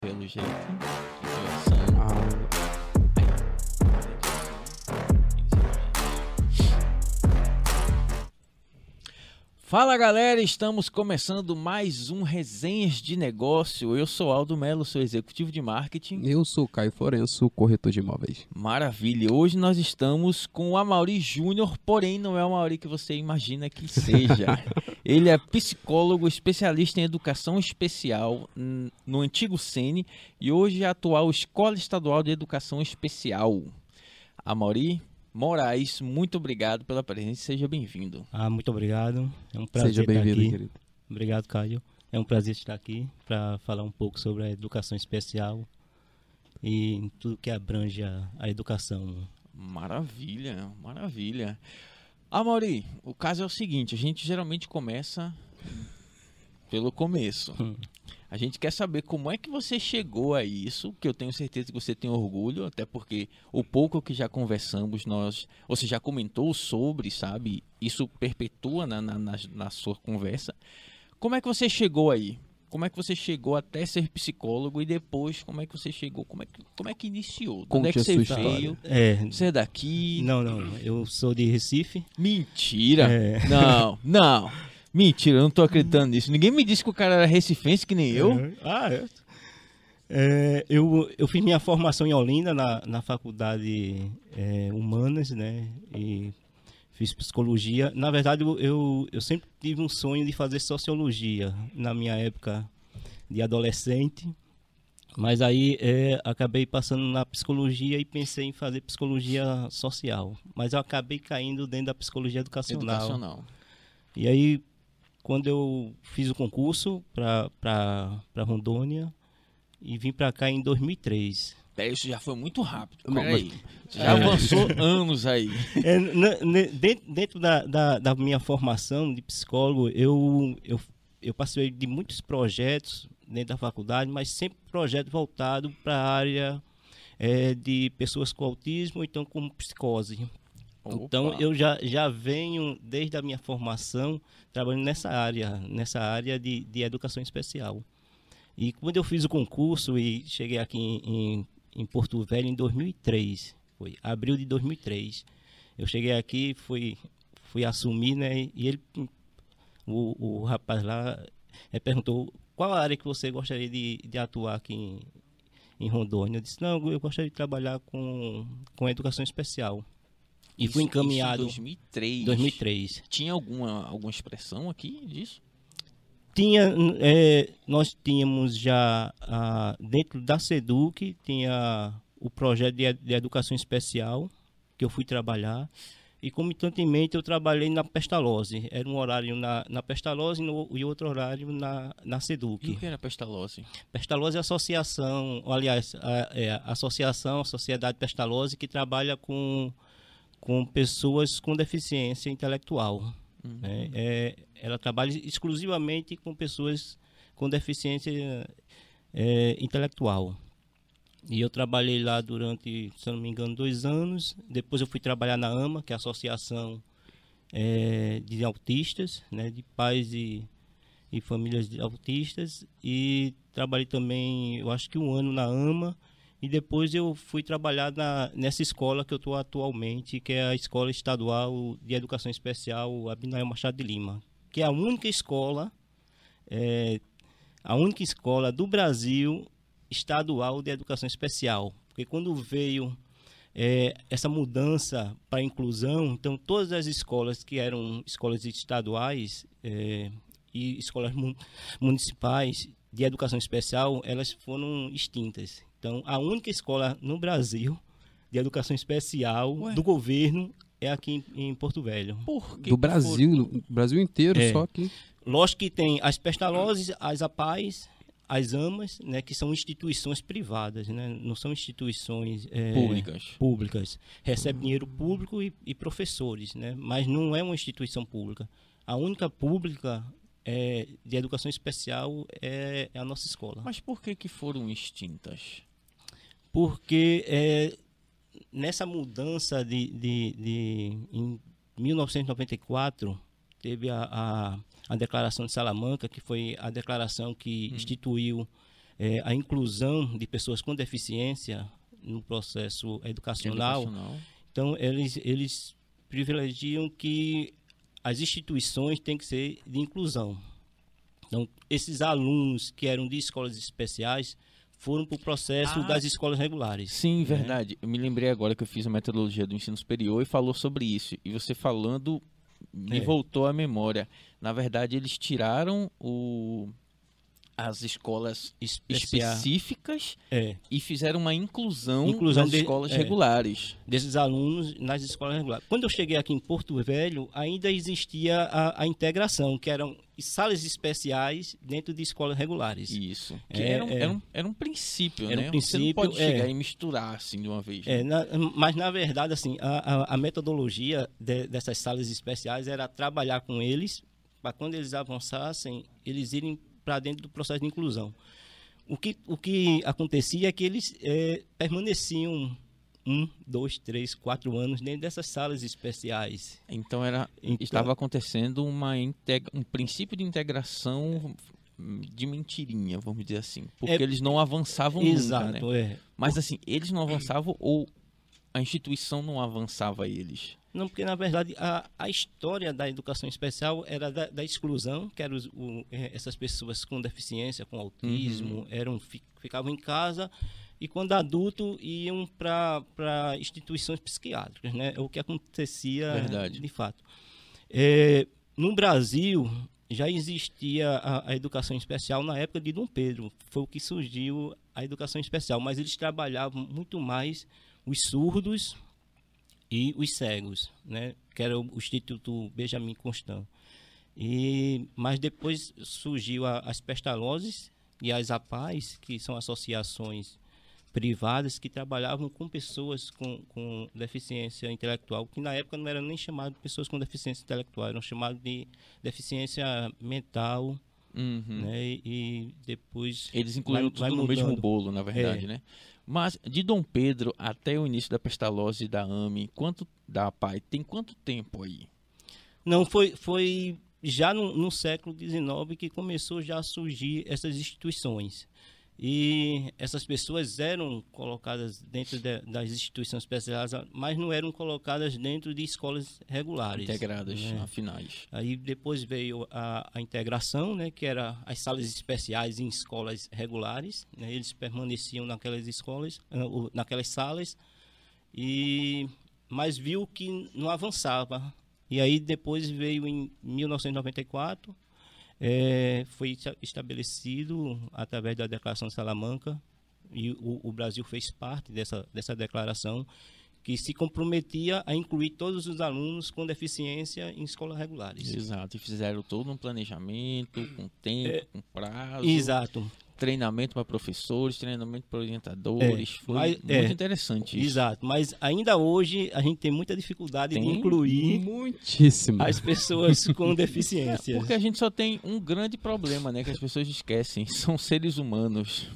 Pelo jeito. Ah, Fala galera, estamos começando mais um Resenhas de Negócio. Eu sou Aldo Melo, sou executivo de marketing. eu sou Caio Florenço, corretor de imóveis. Maravilha, hoje nós estamos com o Amauri Júnior, porém não é o Amauri que você imagina que seja. Ele é psicólogo, especialista em educação especial no antigo SENE e hoje é atual Escola Estadual de Educação Especial. Amauri Moraes, muito obrigado pela presença, seja bem-vindo. Ah, muito obrigado. É um prazer Seja estar bem-vindo, aqui. querido. Obrigado, Caio. É um prazer estar aqui para falar um pouco sobre a educação especial e tudo que abrange a, a educação. Maravilha, maravilha. Ah, Mauri, o caso é o seguinte, a gente geralmente começa pelo começo. Hum. A gente quer saber como é que você chegou a isso, que eu tenho certeza que você tem orgulho, até porque o pouco que já conversamos, nós, você já comentou sobre, sabe? Isso perpetua na, na, na, na sua conversa. Como é que você chegou aí? Como é que você chegou até ser psicólogo e depois como é que você chegou? Como é que, como é que iniciou? Onde é que você veio? É, Você é daqui? não, não. Eu sou de Recife. Mentira! É. Não, não. Mentira, eu não tô acreditando nisso. Ninguém me disse que o cara era recifense que nem eu. É. Ah, é. É, eu, eu fiz minha formação em Olinda, na, na faculdade é, Humanas, né? E fiz psicologia. Na verdade, eu, eu, sempre tive um sonho de fazer sociologia na minha época de adolescente. Mas aí é, acabei passando na psicologia e pensei em fazer psicologia social. Mas eu acabei caindo dentro da psicologia educacional. Educacional. E aí, quando eu fiz o concurso para Rondônia e vim para cá em 2003. Peraí, Isso já foi muito rápido. Não. Você já É. avançou anos aí. É, na- ne- dentro dentro da, da, da minha formação de psicólogo, eu, eu, eu passei de muitos projetos dentro da faculdade, mas sempre projeto voltado para a área é, de pessoas com autismo então com psicose. Então Opa. eu já, já venho desde a minha formação trabalhando nessa área, nessa área de, de educação especial. E quando eu fiz o concurso e cheguei aqui em, em, em Porto Velho em 2003, foi abril de 2003. Eu cheguei aqui, fui, fui assumir, né? E ele, o, o rapaz lá, eh, perguntou qual área que você gostaria de, de atuar aqui em, em Rondônia. Eu disse, não, eu gostaria de trabalhar com, com educação especial. E Isso- fui isso encaminhado em 2003. 2003. Tinha alguma, alguma expressão aqui disso? Tinha, é, nós tínhamos já ah, dentro da Seduc tinha o projeto de, de educação especial que eu fui trabalhar e comitantemente eu trabalhei na Pestalozzi. Era um horário na, na Pestalozzi e, no, e outro horário na, na E o Seduc. que era pestalose? Pestalozzi é a associação, aliás, a, é a associação, a Sociedade Pestalozzi que trabalha com, com pessoas com deficiência intelectual. Uhum. né? É, ela trabalha exclusivamente com pessoas com deficiência é, intelectual. E eu trabalhei lá durante, se não me engano, dois anos. Depois eu fui trabalhar na AMA, que é a Associação é, de Autistas, né, de pais e, e famílias de autistas. E trabalhei também, eu acho que um ano na AMA. E depois eu fui trabalhar na, nessa escola que eu estou atualmente, que é a Escola Estadual de Educação Especial Abinael Machado de Lima, que é a única escola, é, a única escola do Brasil estadual de educação especial. Porque quando veio é, essa mudança para inclusão, então todas as escolas que eram escolas estaduais é, e escolas mu- municipais de educação especial, elas foram extintas. Então, a única escola no Brasil de educação especial Ué? do governo é aqui em, em Porto Velho. Por que Do Brasil, do Brasil inteiro, É. só que. Lógico que tem as pestalozes, as APAES, as AMAs, né, que são instituições privadas, né, não são instituições é, Públicas. públicas. Recebe dinheiro público e, e professores, né, mas não é uma instituição pública. A única pública é, de educação especial é, é a nossa escola. Mas por que que foram extintas? Porque é, nessa mudança de, de, de em 1994 teve a, a, a declaração de Salamanca que foi a declaração que instituiu é, a inclusão de pessoas com deficiência no processo educacional. Educacional. Então, eles, eles privilegiam que as instituições têm que ser de inclusão. Então, esses alunos que eram de escolas especiais foram para o processo Ah, das escolas regulares. Sim, verdade. Eu me lembrei agora que eu fiz a metodologia do ensino superior e falou sobre isso. E você falando me É. voltou à memória. Na verdade, eles tiraram o as escolas específicas É, e fizeram uma inclusão, Inclusão nas de- escolas é. regulares. desses alunos nas escolas regulares. Quando eu cheguei aqui em Porto Velho, ainda existia a, a integração, que eram salas especiais dentro de escolas regulares. Isso. Que É, era, um, é. era, um, era um princípio, Era um né? Você princípio, não pode é. chegar e misturar assim de uma vez. É, né? na- mas na verdade, assim, a, a- a metodologia de- dessas salas especiais era trabalhar com eles para quando eles avançassem, eles irem para dentro do processo de inclusão. O que, o que acontecia é que eles eh, permaneciam um, dois, três, quatro anos dentro dessas salas especiais. Então era Então- estava acontecendo uma integ- um princípio de integração de mentirinha, vamos dizer assim, porque É- eles não avançavam nunca, Exato, né? é. Mas assim, eles não avançavam ou a instituição não avançava eles? Não, porque na verdade a, a história da educação especial era da, da exclusão, que eram os- o- eh, essas pessoas com deficiência, com autismo, eram fi- ficavam em casa e quando adulto iam para instituições psiquiátricas, né? É o que acontecia Verdade. de fato. Eh, no Brasil já existia a, a educação especial na época de Dom Pedro, foi o que surgiu a educação especial, mas eles trabalhavam muito mais os surdos e os cegos, né? Que era o Instituto Benjamin Constant. E mas depois surgiu a- as pestalozes e as APAES, que são associações privadas que trabalhavam com pessoas com, com deficiência intelectual, que na época não eram nem chamadas de pessoas com deficiência intelectual, eram chamadas de deficiência mental, Uhum. né? E, e depois Eles incluíram Vai- tudo vai no mesmo bolo, na verdade, É. né? Mas de Dom Pedro até o início da pestalose e da AME, quanto da PAI, tem quanto tempo aí? Não, foi, foi já no, no século XIX que começou já a surgir essas instituições. E essas pessoas eram colocadas dentro de- das instituições especializadas, mas não eram colocadas dentro de escolas regulares. Integradas, né? afinais. Aí depois veio a, a integração, né, que era as salas especiais em escolas regulares. né, eles permaneciam naquelas escolas, ah, naquelas salas, e mas viu que não avançava. E aí depois veio em 1994, eh, foi esta- estabelecido através da Declaração de Salamanca, e o, o Brasil fez parte dessa, dessa declaração, que se comprometia a incluir todos os alunos com deficiência em escolas regulares. Exato. E fizeram todo um planejamento, com tempo, com prazo. Exato, Treinamento para professores, treinamento para orientadores. É, Foi mas- muito é, interessante isso. exato. Mas ainda hoje a gente tem muita dificuldade Tem? de incluir Muitíssimo. as pessoas com deficiências. Porque a gente só tem um grande problema, né? Que as pessoas esquecem. São seres humanos.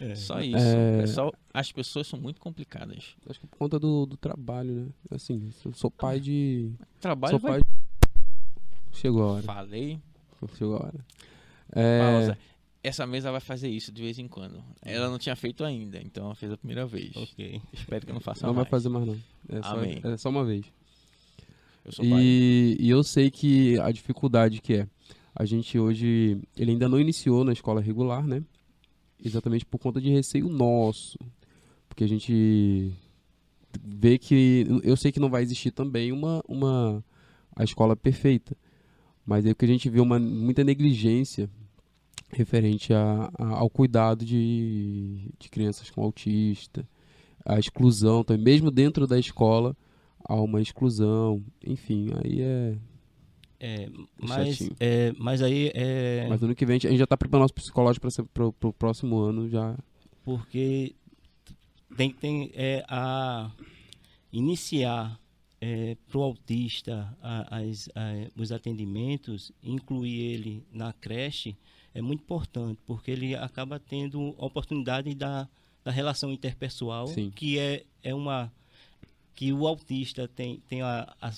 É. Só isso. É. É só- as pessoas são muito complicadas. Acho que por conta do, do trabalho, né? Assim, eu sou pai de. Trabalho Sou vai... pai. Chegou a hora. Falei. Chegou a hora. É, Pausa. Essa mesa vai fazer isso de vez em quando. Ela não tinha feito ainda, então ela fez a primeira vez. Ok. Espero que eu não faça não vai mais. fazer mais, não. É só, Amém. é só uma vez. Eu sou pai. E, e eu sei que a dificuldade que é. A gente hoje. Ele ainda não iniciou na escola regular, né? Exatamente por conta de receio nosso. Porque a gente vê que. Eu sei que não vai existir também uma, uma a escola perfeita. Mas é que a gente vê uma, muita negligência referente a, a- ao cuidado de, de crianças com autista, a exclusão também, mesmo dentro da escola há uma exclusão, enfim, aí é. É, mas, Chatinho. é, mas aí é Mas ano que vem a gente, já tá preparando nosso psicológico para o próximo ano já. porque tem, tem é, a iniciar para o autista a- as- a- os atendimentos, incluir ele na creche é muito importante, porque ele acaba tendo a oportunidade da, da relação interpessoal, Sim. que é, é uma que o autista tem, tem a, a,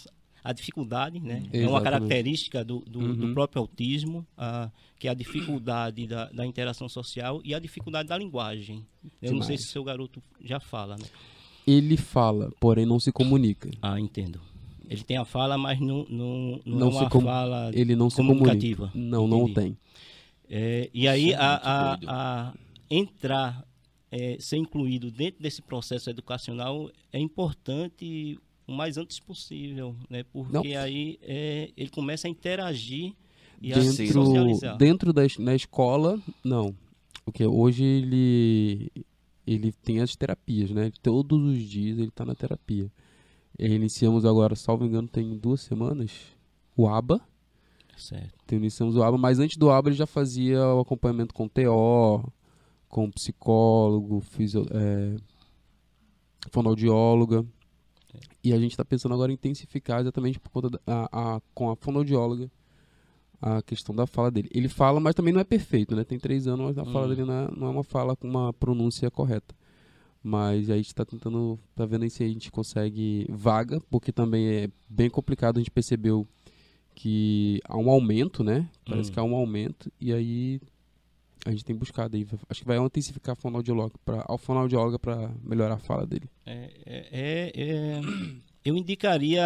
a dificuldade, né? Uhum. É uma Exatamente. característica do, do, do Uhum. próprio autismo, a, que é a dificuldade da, da interação social e a dificuldade da linguagem. Eu não sei Demais. se o seu garoto já fala, né? Ele fala, porém não se comunica. Ah, entendo. Ele tem a fala, mas não, não, não, Não é se uma com- fala Ele não se comunicativa. comunica. Não, não Entendi. tem. É, e aí, é a, a- a entrar, é, ser incluído dentro desse processo educacional é importante o mais antes possível, né? Porque aí é, ele começa a interagir e a se Dentro, socializar. dentro da na escola, não. Porque hoje ele ele tem as terapias, né? Todos os dias ele está na terapia. E iniciamos agora, salvo engano, tem duas semanas, o ABA. Certo. Então, iniciamos o ABA, mas antes do ABA ele já fazia o acompanhamento com TO, com psicólogo, fisio, é, fonoaudióloga. E a gente está pensando agora em intensificar exatamente por conta da, a, a- com a fonoaudióloga a questão da fala dele. Ele fala, mas também não é perfeito, né? Tem três anos, mas a fala Hum. dele não é, não é uma fala com uma pronúncia correta. Mas aí a gente está tentando, tá vendo aí se a gente consegue vaga, porque também é bem complicado, a gente percebeu que há um aumento, né? Parece Hum. que há um aumento, e aí a gente tem buscado aí. Acho que vai intensificar a fonoaudióloga para a fonoaudióloga para melhorar a fala dele. É, é- é- é- eu indicaria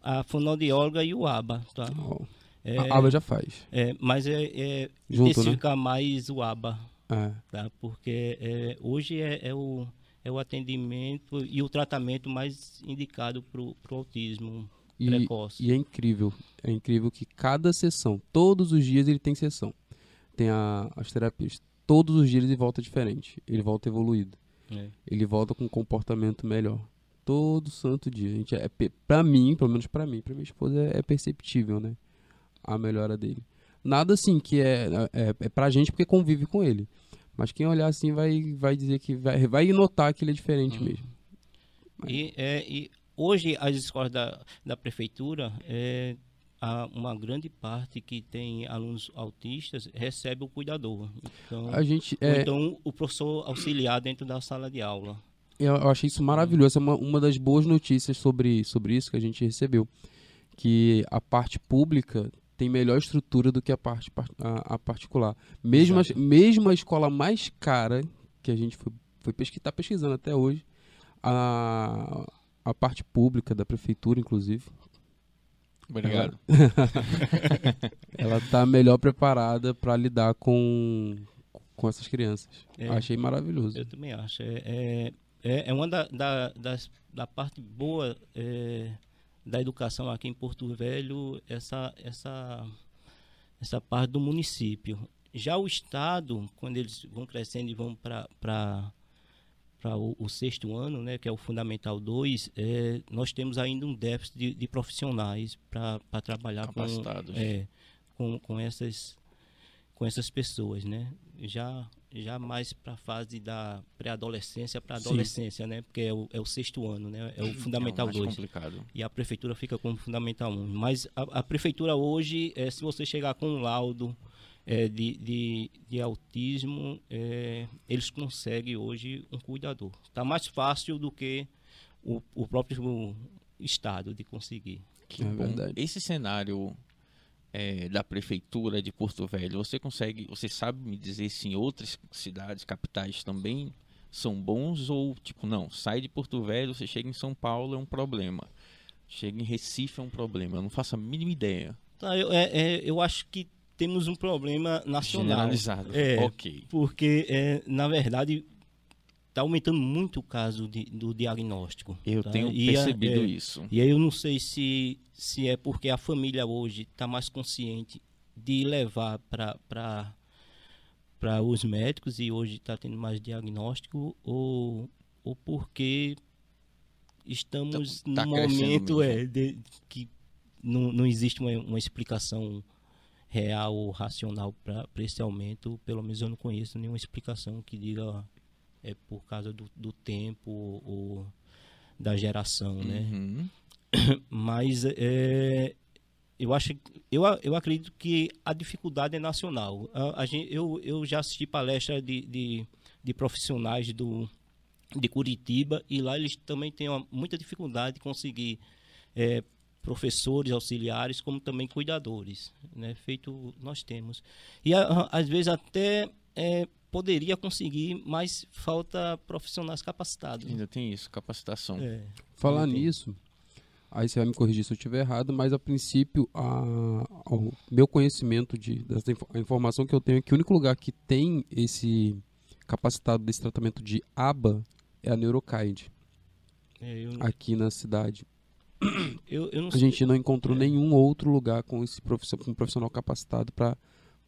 a fonoaudióloga e o ABA, tá? Ó, É, a ABA já faz. é, mas é, é Junto, né? intensificar mais o ABA, É. tá? Porque é, hoje é, é o, é o atendimento e o tratamento mais indicado para o autismo E, precoce. e é incrível. É incrível que cada sessão, todos os dias ele tem sessão. Tem a- as terapias. Todos os dias ele volta diferente. Ele volta evoluído. É. Ele volta com um comportamento melhor. Todo santo dia. A gente é, pe- pra mim, pelo menos pra mim, pra minha esposa, é, é perceptível, né? A melhora dele. Nada assim que é, é, é pra gente porque convive com ele. Mas quem olhar assim vai, vai dizer que vai, vai notar que ele é diferente Hum. mesmo. E, é, e hoje as escolas da, da prefeitura, é, uma grande parte que tem alunos autistas recebe o cuidador. Então, A gente é, então o professor auxiliar dentro da sala de aula. Eu, eu achei isso maravilhoso. É uma, uma das boas notícias sobre, sobre isso que a gente recebeu. Que a parte pública tem melhor estrutura do que a parte par- a, a particular. Mesmo, Exato. mesmo a escola mais cara, que a gente foi, foi pesquisar, tá pesquisando até hoje, a, a parte pública da prefeitura, inclusive, Obrigado. ela tá melhor preparada para lidar com, com essas crianças. É. Achei maravilhoso. Eu também acho. É, é, é- é uma da, da, das, da parte boa é, da educação aqui em Porto Velho, essa, essa, essa parte do município. Já o Estado, quando eles vão crescendo e vão para para o, o sexto ano, né, que é o Fundamental 2, é, nós temos ainda um déficit de, de profissionais para trabalhar com, é, com, com, essas, com essas pessoas, né? Já, já mais para a fase da pré-adolescência para adolescência, né? Porque é o, é o sexto ano, né? É o Fundamental é o mais 2 complicado. e a prefeitura fica como fundamental 1. Mas a, a prefeitura hoje, é, se você chegar com um laudo é, de, de, de autismo, é, eles conseguem hoje um cuidador. Está mais fácil do que o, o próprio Estado de conseguir. Que É bom. verdade. Esse cenário é, da prefeitura de Porto Velho, você consegue, você sabe me dizer se em outras cidades, capitais também são bons ou tipo não, sai de Porto Velho, você chega em São Paulo é um problema, chega em Recife é um problema, eu não faço a mínima ideia. Tá, eu, é, é, eu acho que temos um problema nacional. Generalizado. É. Ok. Porque, é, na verdade, está aumentando muito o caso de- do diagnóstico. Eu tá? tenho E a- percebido é, isso. E aí eu não sei se, se é porque a família hoje está mais consciente de levar para os médicos e hoje está tendo mais diagnóstico ou, ou porque estamos Tá- tá num momento é, de, que não, não existe uma, uma explicação real ou racional para esse aumento. Pelo menos eu não conheço nenhuma explicação que diga é por causa do, do tempo ou da geração, né? Uhum. mas é, eu acho eu, eu acredito que a dificuldade é nacional a, a gente, eu, eu já assisti palestra de, de, de profissionais do de Curitiba e lá eles também têm uma, muita dificuldade de conseguir é, professores auxiliares, como também cuidadores, né? Feito nós temos. E a, às vezes até é, poderia conseguir, mas falta profissionais capacitados. Ainda tem isso, capacitação. É. Falar nisso, aí você vai me corrigir se eu estiver errado, mas a princípio, a, o meu conhecimento de, dessa a informação que eu tenho é que o único lugar que tem esse capacitado desse tratamento de aba é a Neurokind, É, eu, aqui na cidade. Eu, eu A gente não encontrou É. nenhum outro lugar com esse profissional, com um profissional capacitado para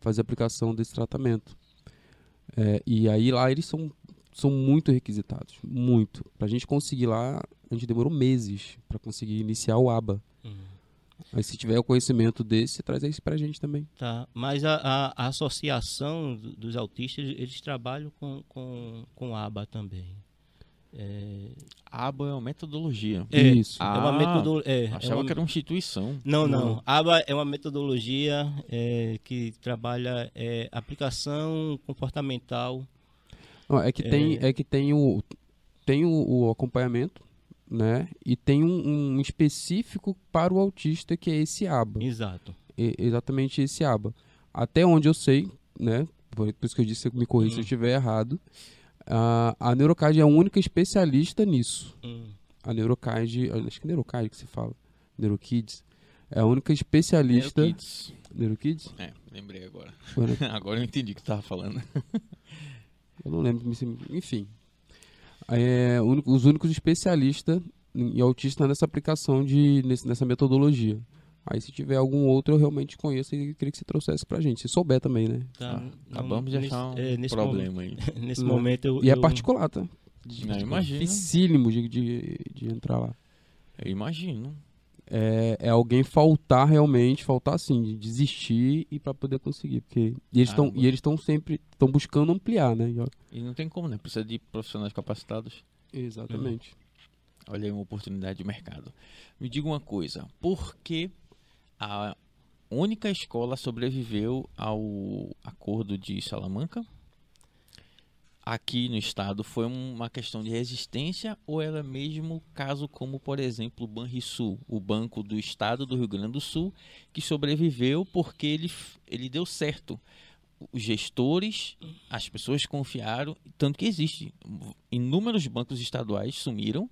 fazer a aplicação desse tratamento. É, e aí lá eles são, são muito requisitados, muito. Para a gente conseguir lá, a gente demorou meses para conseguir iniciar o ABA. Hum. Aí se tiver o conhecimento desse, traz isso pra gente também. Tá, mas a, a- a associação do- dos autistas, eles, eles trabalham com, com, com aba também. É, ABA é uma metodologia. É, Isso. Ah, é uma metodologia. É, é Achava uma- que era uma instituição. Não, não. Não. ABA é uma metodologia é, que trabalha é, aplicação comportamental. Não, é que É. tem, é que tem o tem o, o acompanhamento, né? E tem um, um específico para o autista que é esse aba. Exato. E- exatamente esse aba. Até onde eu sei, né? Por por isso que eu disse, me corrija se eu Hum. estiver errado. A, a Neurocard é a única especialista nisso. Hum. A Neurocard, acho que é Neurocard que se fala, Neurokids, é a única especialista. Neurokids. Neurokids? É, lembrei agora. Né? agora eu entendi o que tu tava falando. Eu não lembro, enfim. É, os únicos especialistas em autista nessa aplicação de nesse- nessa metodologia. Aí se tiver algum outro eu realmente conheço e queria que você trouxesse pra gente, se souber também, né? Tá, Ah, acabamos de nesse- achar um é, nesse problema aí. Momento, nesse Não. momento eu. E é eu- particular, tá? Não, imagino. Dificílimo de, de, de entrar lá. Eu imagino. É, é alguém faltar realmente, faltar assim, de desistir e pra poder conseguir. Porque, e eles Ah, estão bom. e eles estão sempre estão buscando ampliar, né? E, E não tem como, né? Precisa de profissionais capacitados. Exatamente. Olha aí uma oportunidade de mercado. Me diga uma coisa, por que a única escola sobreviveu ao acordo de Salamanca? Aqui no estado foi uma questão de resistência ou era mesmo caso como, por exemplo, o Banrisul, o banco do estado do Rio Grande do Sul, que sobreviveu porque ele, ele deu certo. Os gestores, as pessoas confiaram, tanto que existe. Inúmeros bancos estaduais sumiram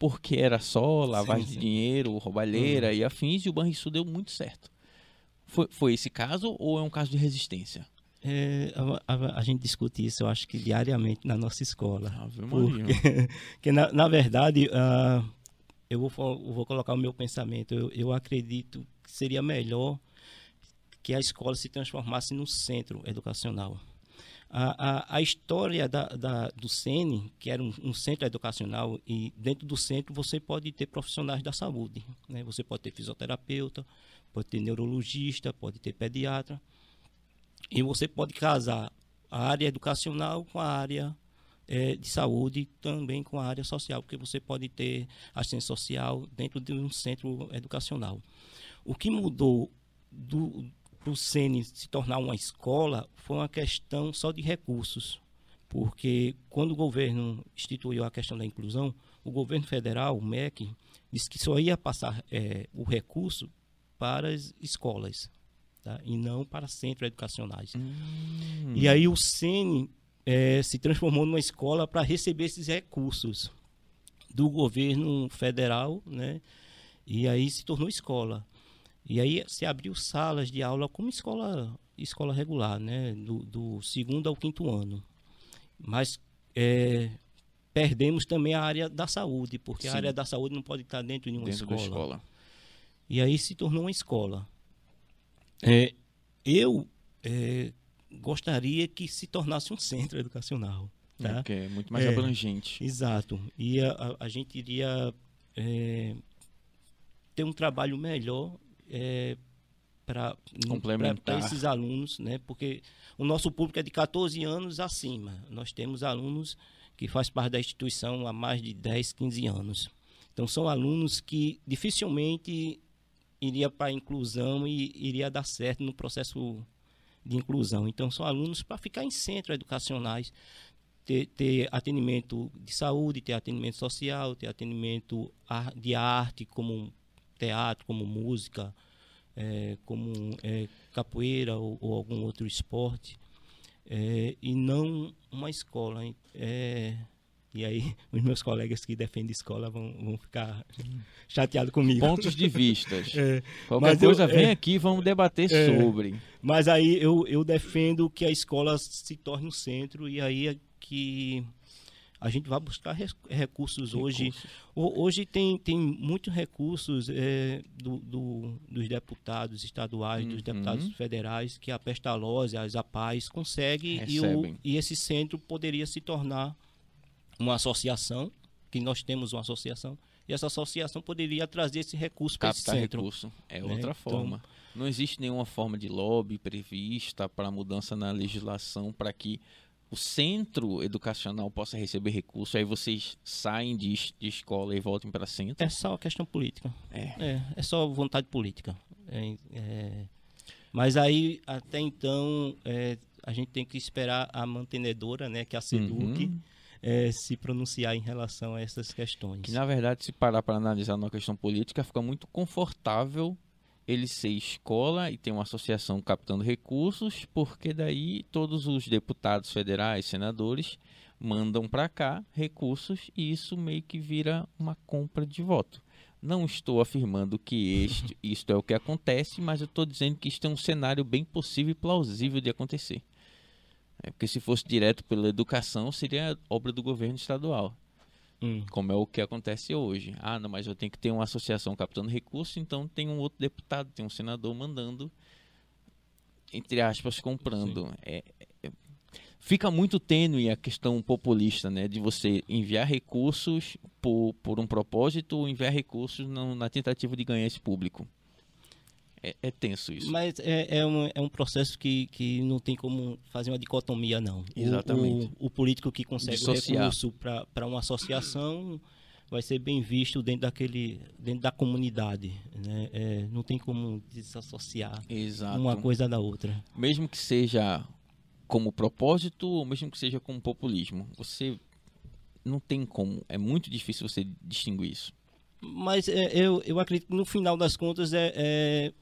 porque era só lavagem Sim, de dinheiro, roubalheira e afins, e o Banrisul deu muito certo. Foi, foi esse caso ou é um caso de resistência? É, a, a- a gente discute isso, eu acho que diariamente na nossa escola. Ave Porque, Maria. que na, na verdade, ah, eu, vou, eu vou colocar o meu pensamento. Eu, eu acredito que seria melhor que a escola se transformasse no centro educacional. A, a, a história da, da- do SENE, que era um, um centro educacional, e dentro do centro você pode ter profissionais da saúde. Né? Você pode ter fisioterapeuta, pode ter neurologista, pode ter pediatra. E você pode casar a área educacional com a área eh, de saúde, também com a área social, porque você pode ter assistência social dentro de um centro educacional. O que mudou do para o SENE se tornar uma escola foi uma questão só de recursos. Porque quando o governo instituiu a questão da inclusão, o governo federal, o MEC, disse que só ia passar eh, o recurso para as escolas tá? e não para centros educacionais. Hum, E aí o SENE eh, se transformou numa escola para receber esses recursos do governo federal, né? E aí se tornou escola. E aí se abriu salas de aula como escola, escola regular, né? Do, do segundo ao quinto ano. Mas eh, perdemos também a área da saúde, porque a Sim. área da saúde não pode estar dentro de uma dentro da escola. e aí se tornou uma escola. É, eu é, gostaria que se tornasse um centro educacional. É, Tá? porque é muito mais É. abrangente. Exato. E a, a- a gente iria é, ter um trabalho melhor é, para Complementar. esses alunos, né? porque o nosso público é de 14 anos acima. Nós temos alunos que fazem parte da instituição há mais de 10, 15 anos. Então, são alunos que dificilmente iria para a inclusão e iria dar certo no processo de inclusão. Então, são alunos para ficar em centros educacionais, ter, ter atendimento de saúde, ter atendimento social, ter atendimento de arte, como teatro, como música, é, como é, capoeira ou, ou, algum outro esporte, é, e não uma escola. É, e aí, os meus colegas que defendem escola vão, vão ficar chateados comigo. Pontos de vistas. É, Qualquer coisa, eu, vem é, aqui, vamos debater sobre. Mas aí eu, eu defendo que a escola se torne o centro, e aí é que a gente vai buscar recursos, recursos. hoje. Hoje tem, tem muitos recursos é, do, do, dos deputados estaduais, uhum. dos deputados federais, que a Pestalozzi, as APAES conseguem e, o, e esse centro poderia se tornar uma associação, que nós temos uma associação, e essa associação poderia trazer esse recurso para esse centro. recurso, é né? outra forma. Então, Não existe nenhuma forma de lobby prevista para mudança na legislação para que o centro educacional possa receber recurso, aí vocês saem de, de escola e voltem para centro? É só questão política. É. É, é só vontade política. É, é, mas aí, até então, é, a gente tem que esperar a mantenedora, né, que é a SEDUC, uhum. É, se pronunciar em relação a essas questões. Que, na verdade, se parar para analisar uma questão política, fica muito confortável ele ser escola e ter uma associação captando recursos, porque daí todos os deputados federais, senadores, mandam para cá recursos e isso meio que vira uma compra de voto. Não estou afirmando que este, isto é o que acontece, mas eu estou dizendo que isto é um cenário bem possível e plausível de acontecer. É, porque se fosse direto pela educação, seria obra do governo estadual. Hum. Como é o que acontece hoje. Ah, não, mas eu tenho que ter uma associação captando recursos, então tem um outro deputado, tem um senador mandando, entre aspas, comprando. É, é, fica muito tênue a questão populista, né? De você enviar recursos por, por um propósito ou enviar recursos não, na tentativa de ganhar esse público. É, é, tenso isso. Mas é, é, um, é um processo que, que não tem como fazer uma dicotomia, não. Exatamente. O, o, o político que consegue Dissociar. recurso para uma associação vai ser bem visto dentro daquele dentro da comunidade né? É, não tem como desassociar Exato. uma coisa da outra mesmo que seja como propósito ou mesmo que seja como populismo você não tem como é muito difícil você distinguir isso mas é, eu, eu acredito que no final das contas é, é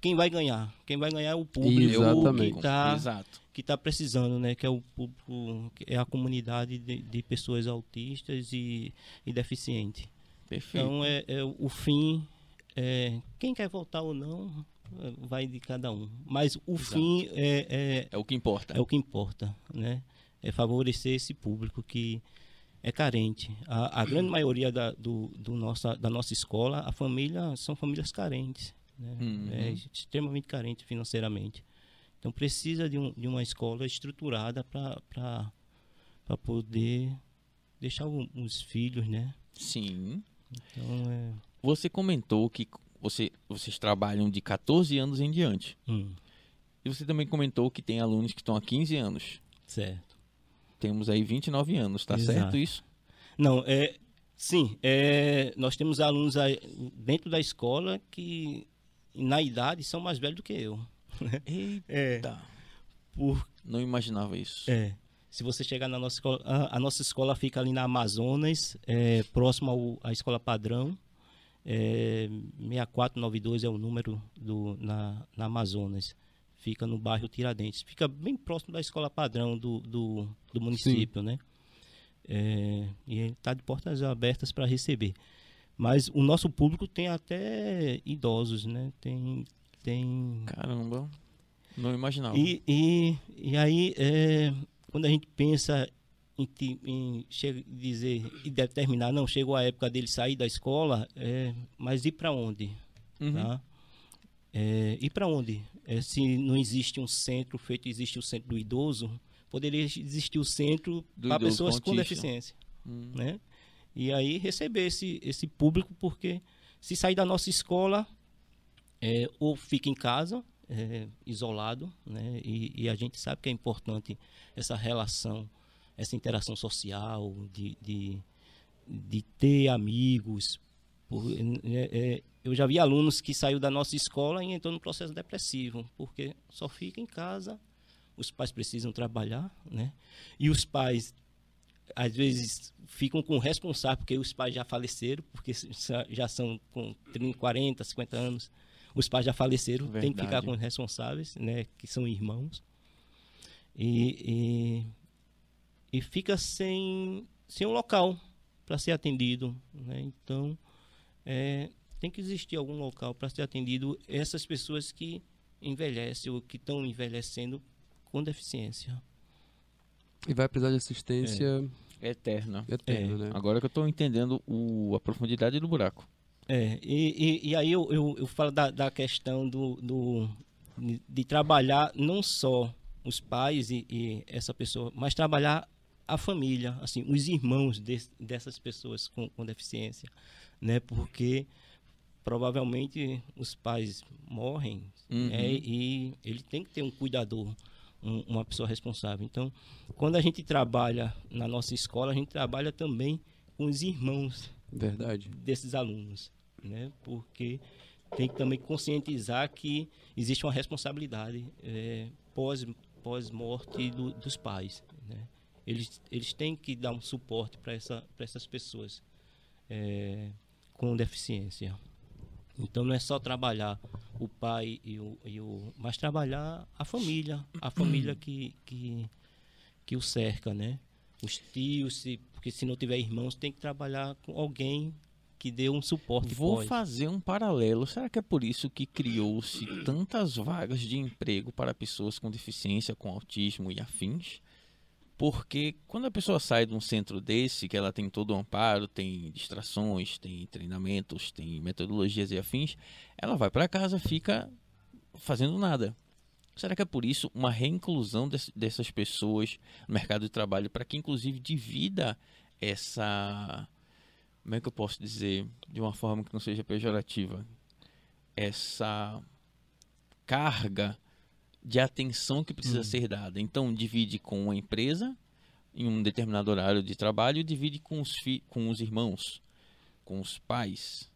quem vai ganhar. Quem vai ganhar é o público Exatamente. que está que tá precisando, né? Que é o público, é a comunidade de, de pessoas autistas e, e deficientes. Perfeito. Então é, é o fim. É, quem quer voltar ou não vai de cada um. Mas o Exato. fim é, é, é o que importa. É o que importa, né? É favorecer esse público que é carente. A, a grande maioria da, do, do nossa, da nossa escola, a família são famílias carentes né? Uhum. É extremamente carente financeiramente. Então precisa de, um, de uma escola estruturada para poder deixar os filhos, né? Sim. Então, é... Você comentou que você, vocês trabalham de 14 anos em diante. Hum. E você também comentou que tem alunos que estão há 15 anos. Certo. Temos aí 29 anos, tá Exato. certo isso? Não, é, sim, é, nós temos alunos dentro da escola que na idade, são mais velhos do que eu. Eita! É, por... Não imaginava isso. É. Se você chegar na nossa escola, a, a nossa escola fica ali na Amazonas, é, próximo ao, à escola padrão. É, 6492 é o número do, na, na Amazonas. Fica no bairro Tiradentes. Fica bem próximo da escola padrão do, do, do município, Sim. né? É, e ele está de portas abertas para receber. Mas o nosso público tem até idosos, né? Tem. tem... Caramba, não imaginava. E, e, e aí, é, quando a gente pensa em, em dizer e determinar, não, chegou a época dele sair da escola, é, mas ir para onde? Uhum. Tá? É, ir para onde? É, se não existe um centro feito, existe o centro do idoso, poderia existir o centro para pessoas com deficiência. Hum. Né? E aí receber esse, esse público, porque se sair da nossa escola, é, ou fica em casa, é, isolado, né? E, e, a gente sabe que é importante essa relação, essa interação social, de, de, de ter amigos. Por, é, é, eu já vi alunos que saiu da nossa escola e entrou no processo depressivo, porque só fica em casa, os pais precisam trabalhar, né? E os pais às vezes ficam com o responsável, porque os pais já faleceram, porque já são com 30, 40, 50 anos. Os pais já faleceram, Verdade. tem que ficar com os responsáveis, né, que são irmãos. E, e, e fica sem, sem um local para ser atendido. Né? Então, é, tem que existir algum local para ser atendido essas pessoas que envelhecem ou que estão envelhecendo com deficiência. E vai precisar de assistência é. eterna. Eterna, é. né? Agora que eu estou entendendo o, a profundidade do buraco. É, e, e, e aí eu, eu, eu, falo da, da questão do, do, de trabalhar não só os pais e, e, essa pessoa, mas trabalhar a família, assim, os irmãos de, dessas pessoas com, com deficiência, né? Porque provavelmente os pais morrem uhum. né? e ele tem que ter um cuidador um, uma pessoa responsável. Então, quando a gente trabalha na nossa escola, a gente trabalha também com os irmãos Verdade. desses alunos, né? Porque tem que também conscientizar que existe uma responsabilidade é, pós pós morte do, dos pais, né? Eles eles têm que dar um suporte para essa para essas pessoas é, com deficiência. Então não é só trabalhar o pai e o, e o mas trabalhar a família, a família que, que, que o cerca, né? Os tios, se, porque se não tiver irmãos, tem que trabalhar com alguém que dê um suporte. Vou pós. fazer um paralelo. Será que é por isso que criou-se tantas vagas de emprego para pessoas com deficiência, com autismo e afins? Porque quando a pessoa sai de um centro desse, que ela tem todo o amparo, tem distrações, tem treinamentos, tem metodologias e afins, ela vai para casa, fica fazendo nada. Será que é por isso uma reinclusão dessas pessoas no mercado de trabalho para que inclusive divida essa como é que eu posso dizer de uma forma que não seja pejorativa essa carga de atenção que precisa hum. ser dada. Então, divide com uma empresa em um determinado horário de trabalho, divide com os, com os irmãos, com os pais.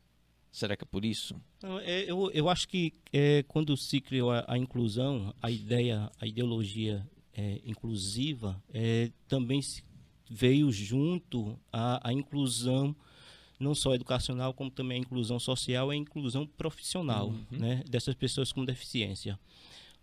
Será que é por isso? É, eu, eu acho que é, quando se criou a, a, inclusão, a ideia, a ideologia é, inclusiva, é, também veio junto a, a inclusão não só educacional, como também a inclusão social e a inclusão profissional uhum. né, dessas pessoas com deficiência.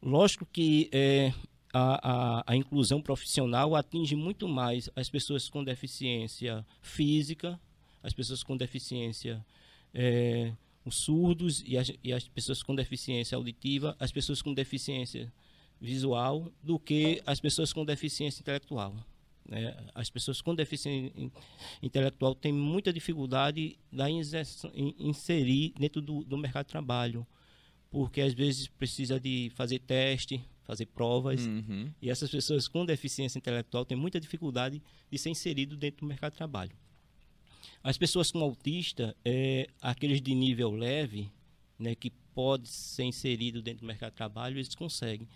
Lógico que é, a, a, a, inclusão profissional atinge muito mais as pessoas com deficiência física, as pessoas com deficiência, é, os surdos e as, e as pessoas com deficiência auditiva, as pessoas com deficiência visual, do que as pessoas com deficiência intelectual. Né? As pessoas com deficiência intelectual têm muita dificuldade em inserir dentro do, do mercado de trabalho porque às vezes precisa de fazer teste, fazer provas, uhum. e essas pessoas com deficiência intelectual têm muita dificuldade de ser inserido dentro do mercado de trabalho. As pessoas com autista, é, aqueles de nível leve, né, que pode ser inserido dentro do mercado de trabalho, eles conseguem.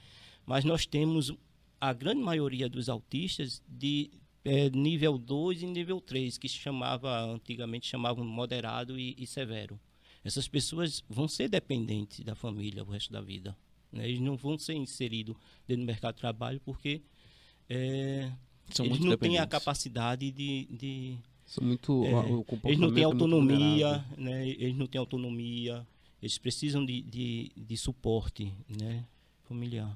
Mas nós temos a grande maioria dos autistas de é, nível 2 e nível 3, que chamava antigamente chamavam moderado e, e severo essas pessoas vão ser dependentes da família o resto da vida. Né? Eles não vão ser inseridos dentro do mercado de trabalho porque é, eles não têm a capacidade de, de são muito é, eles não têm é autonomia né? Eles não têm autonomia eles precisam de, de, de suporte né? Familiar.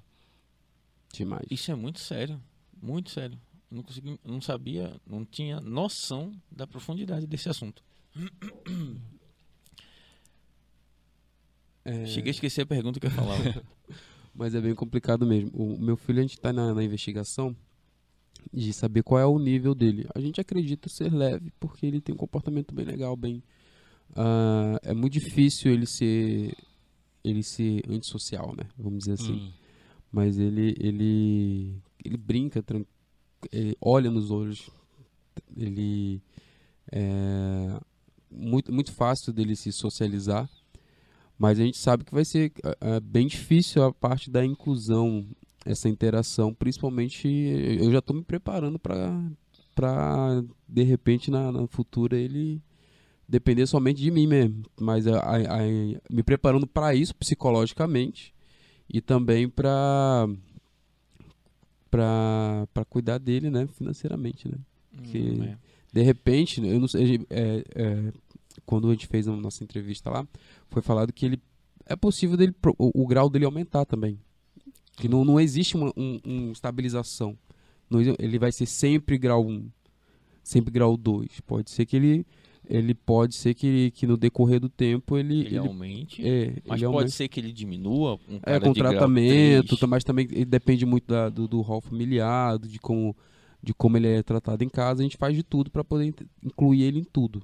Demais. Isso é muito sério muito sério. Não consegui não sabia não tinha noção da profundidade desse assunto É... Cheguei a esquecer a pergunta que eu falava. Mas é bem complicado mesmo. O meu filho, a gente está na, na, investigação de saber qual é o nível dele. A gente acredita ser leve porque ele tem um comportamento bem legal, bem... Uh, é muito difícil ele ser ele ser antissocial, né? Vamos dizer assim. Hum. Mas ele ele ele brinca, ele olha nos olhos, ele é muito muito fácil dele se socializar mas a gente sabe que vai ser é, bem difícil a parte da inclusão, essa interação, principalmente eu já estou me preparando para, de repente, na, na futura ele depender somente de mim mesmo. Mas a, a, a, me preparando para isso psicologicamente e também para para cuidar dele, né, financeiramente, né? Que, Hum, é. de repente, eu não sei, é, é, quando a gente fez a nossa entrevista lá, foi falado que ele é possível dele, o, o grau dele aumentar também. Que não, não existe uma um, um estabilização. Não ele vai ser sempre grau 1, sempre grau 2. Pode ser que ele, ele pode ser que, que no decorrer do tempo ele, Ele, ele, aumente. é, mas ele pode aumente. ser que ele diminua. Um É, com tratamento, mas também depende muito da- do, do rol familiar, de como, de como ele é tratado em casa. A gente faz de tudo para poder incluir ele em tudo.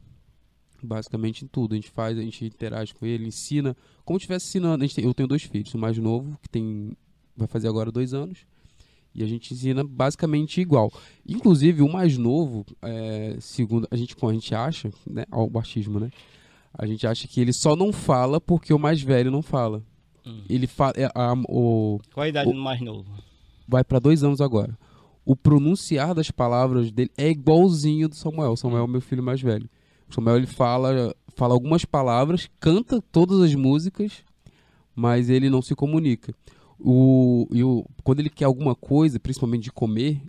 Basicamente em tudo. A gente faz, a gente interage com ele, ensina. Como se estivesse ensinando. A gente tem- eu tenho dois filhos, o mais novo, que tem vai fazer agora dois anos. E a gente ensina basicamente igual. Inclusive, o mais novo, é, segundo a gente, a gente acha, né, ao baixismo, né? A gente acha que ele só não fala porque o mais velho não fala. Hum. Ele fala. é, a- o, Qual a idade O- do mais novo? vai para dois anos agora. O pronunciar das palavras dele é igualzinho do Samuel. Samuel é o meu filho mais velho. O Samuel ele fala, fala algumas palavras, canta todas as músicas, mas ele não se comunica. O, e o, quando ele quer alguma coisa, principalmente de comer,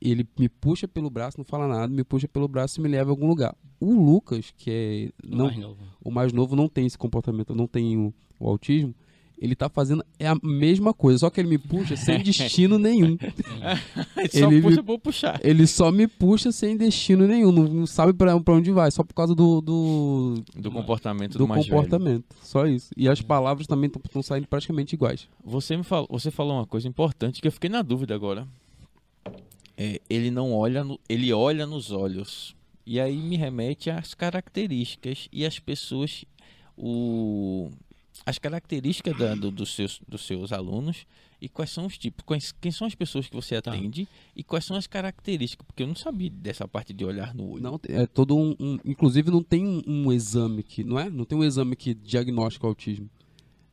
ele me puxa pelo braço, não fala nada, me puxa pelo braço e me leva a algum lugar. O Lucas, que é não, mais novo. o mais novo não tem esse comportamento, não tem o, o autismo, ele tá fazendo é a mesma coisa, só que ele me puxa sem destino nenhum. Ele só ele puxa me- puxar. Ele só me puxa sem destino nenhum, não, não sabe pra, pra onde vai, só por causa do, do, Do comportamento do, do mais velho. comportamento. Só isso. E as palavras também estão saindo praticamente iguais. Você me falou, você falou uma coisa importante que eu fiquei na dúvida agora. É, ele não olha, no- ele olha nos olhos. E aí me remete às características e as pessoas, o, as características da- do- dos, seus, dos seus alunos e quais são os tipos, quais, quem são as pessoas que você Tá. atende e quais são as características, porque eu não sabia dessa parte de olhar no olho. Não, é todo um, um- inclusive não tem um, um exame que, não é? Não tem um exame que diagnostica o autismo.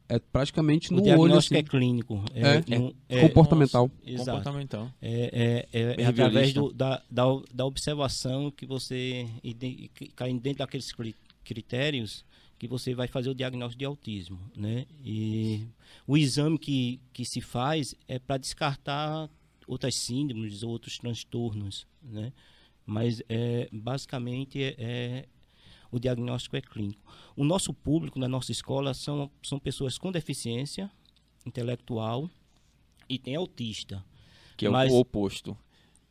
É praticamente O no olho diagnóstico assim, é clínico. É. não- Comportamental. nossa. Comportamental. É, é, é- é através do- da, da, da observação que você, caindo dentro daqueles cri- critérios, que você vai fazer o diagnóstico de autismo. Né? E o exame que, que se faz é para descartar outras síndromes, outros transtornos. Né? Mas, é, basicamente, é, é- o diagnóstico é clínico. O nosso público na nossa escola são, são pessoas com deficiência intelectual e tem autista. Que é Mas- o oposto.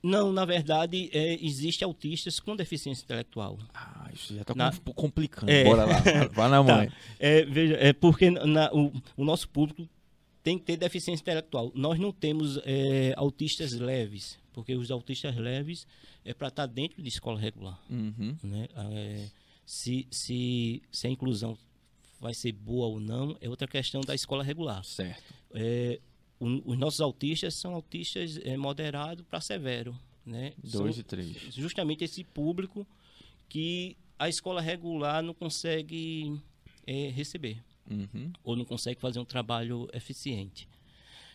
Não, na verdade, é, existe autistas com deficiência intelectual. Ah, isso já tá Na- com- complicando. É. Bora lá. Vai na mãe. É, veja, é porque na- o, o nosso público tem que ter deficiência intelectual. Nós não temos é, autistas leves, porque os autistas leves é para estar dentro de escola regular. Uhum. Né? É, se, se, se a inclusão vai ser boa ou não é outra questão da escola regular. Certo. É, o- os nossos autistas são autistas é, moderado para severo. Né? Dois São- e três. justamente esse público que a escola regular não consegue é, receber Uhum. ou não consegue fazer um trabalho eficiente.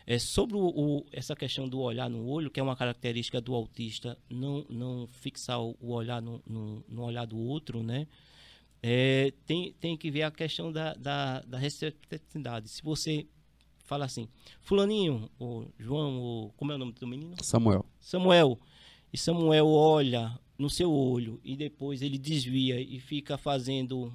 É, sobre o, o- essa questão do olhar no olho, que é uma característica do autista, não, não fixar o, o olhar no, no, no olhar do outro, né? É, tem, tem que ver a questão da, da, da receptividade. Se você fala assim, fulaninho, ou João, ou como é o nome do menino? Samuel. Samuel. E Samuel olha no seu olho e depois ele desvia e fica fazendo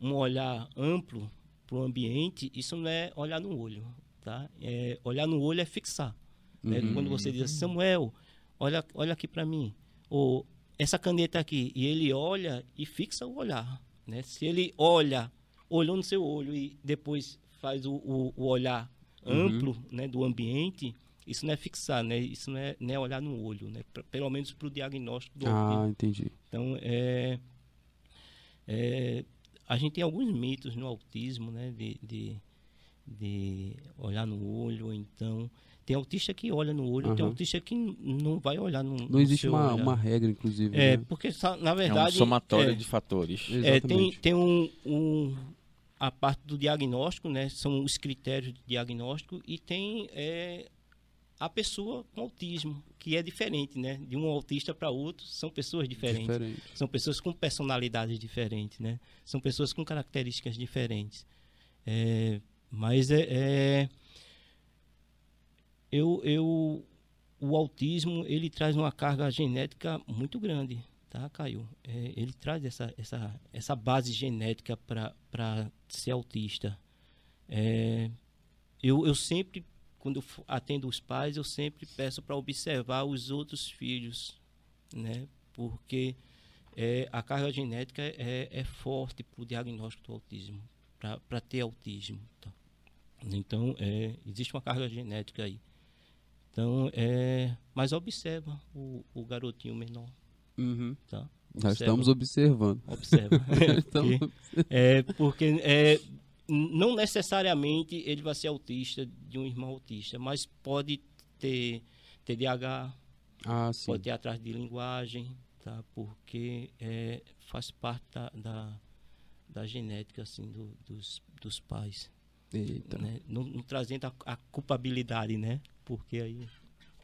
um olhar amplo para o ambiente. Isso não é olhar no olho, tá? É, olhar no olho é fixar. né? Uhum. Quando você diz Samuel, olha, olha aqui para mim. Ou essa caneta aqui. E ele olha e fixa o olhar. Né? Se ele olha, olhou no seu olho e depois faz o, o, o olhar Uhum. amplo né, do ambiente, isso não é fixar, né? Isso não é, não é olhar no olho, né? Pra- pelo menos para o diagnóstico do autismo. Ah, entendi. Então, é, é, a gente tem alguns mitos no autismo, né? De, de, de olhar no olho, então... Tem autista que olha no olho, tem Aham. autista que não vai olhar no Não existe uma, olhar. uma regra, inclusive. É, né? porque, na É um verdade... somatório é, de fatores. é, tem, Exatamente. tem um, um- a parte do diagnóstico, né? São os critérios de diagnóstico e tem é, a pessoa com autismo, que é diferente, né? De um autista para outro, são pessoas diferentes. Diferente. São pessoas com personalidades diferentes, né? São pessoas com características diferentes. É, mas é, é- eu, eu o autismo ele traz uma carga genética muito grande, tá, Caio? É, ele traz essa, essa, essa base genética para ser autista. É, eu, eu sempre, quando atendo os pais, eu sempre peço para observar os outros filhos, né? Porque é, a carga genética é, é forte para o diagnóstico do autismo, para ter autismo. Tá? Então, é, existe uma carga genética aí. Então, é, mas observa o, o garotinho menor. Uhum. Tá? Nós estamos observando. Observa. estamos... é, porque é, não necessariamente ele vai ser autista de um irmão autista, mas pode ter TDAH, ah, pode ter atraso de linguagem, tá? Porque é, faz parte da, da, da genética assim do, dos, dos pais. Eita. Né? Não, não, trazendo a, a, culpabilidade, né? Porque aí,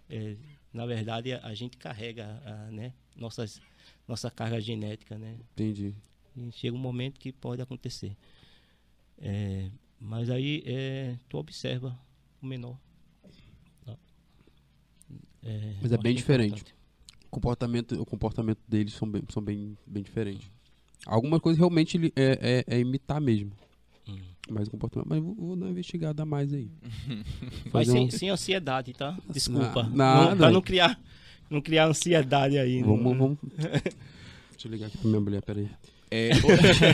é, na verdade, a, a gente carrega a, né? Nossas, nossa carga genética, né? Entendi. E chega um momento que pode acontecer. É, mas aí é, tu observa o menor. É, mas é bem diferente. O comportamento, o comportamento deles são bem, são bem, bem diferentes. Algumas coisas realmente é, é, é imitar mesmo. Hum. Mas o comportamento. Mas vou, vou dar uma investigada mais aí. Mas sem, um... sem, ansiedade, tá? Desculpa. Na, não, pra não criar, não criar ansiedade aí. Vamos, não... vamos. Deixa eu ligar aqui pra minha mulher, peraí. É,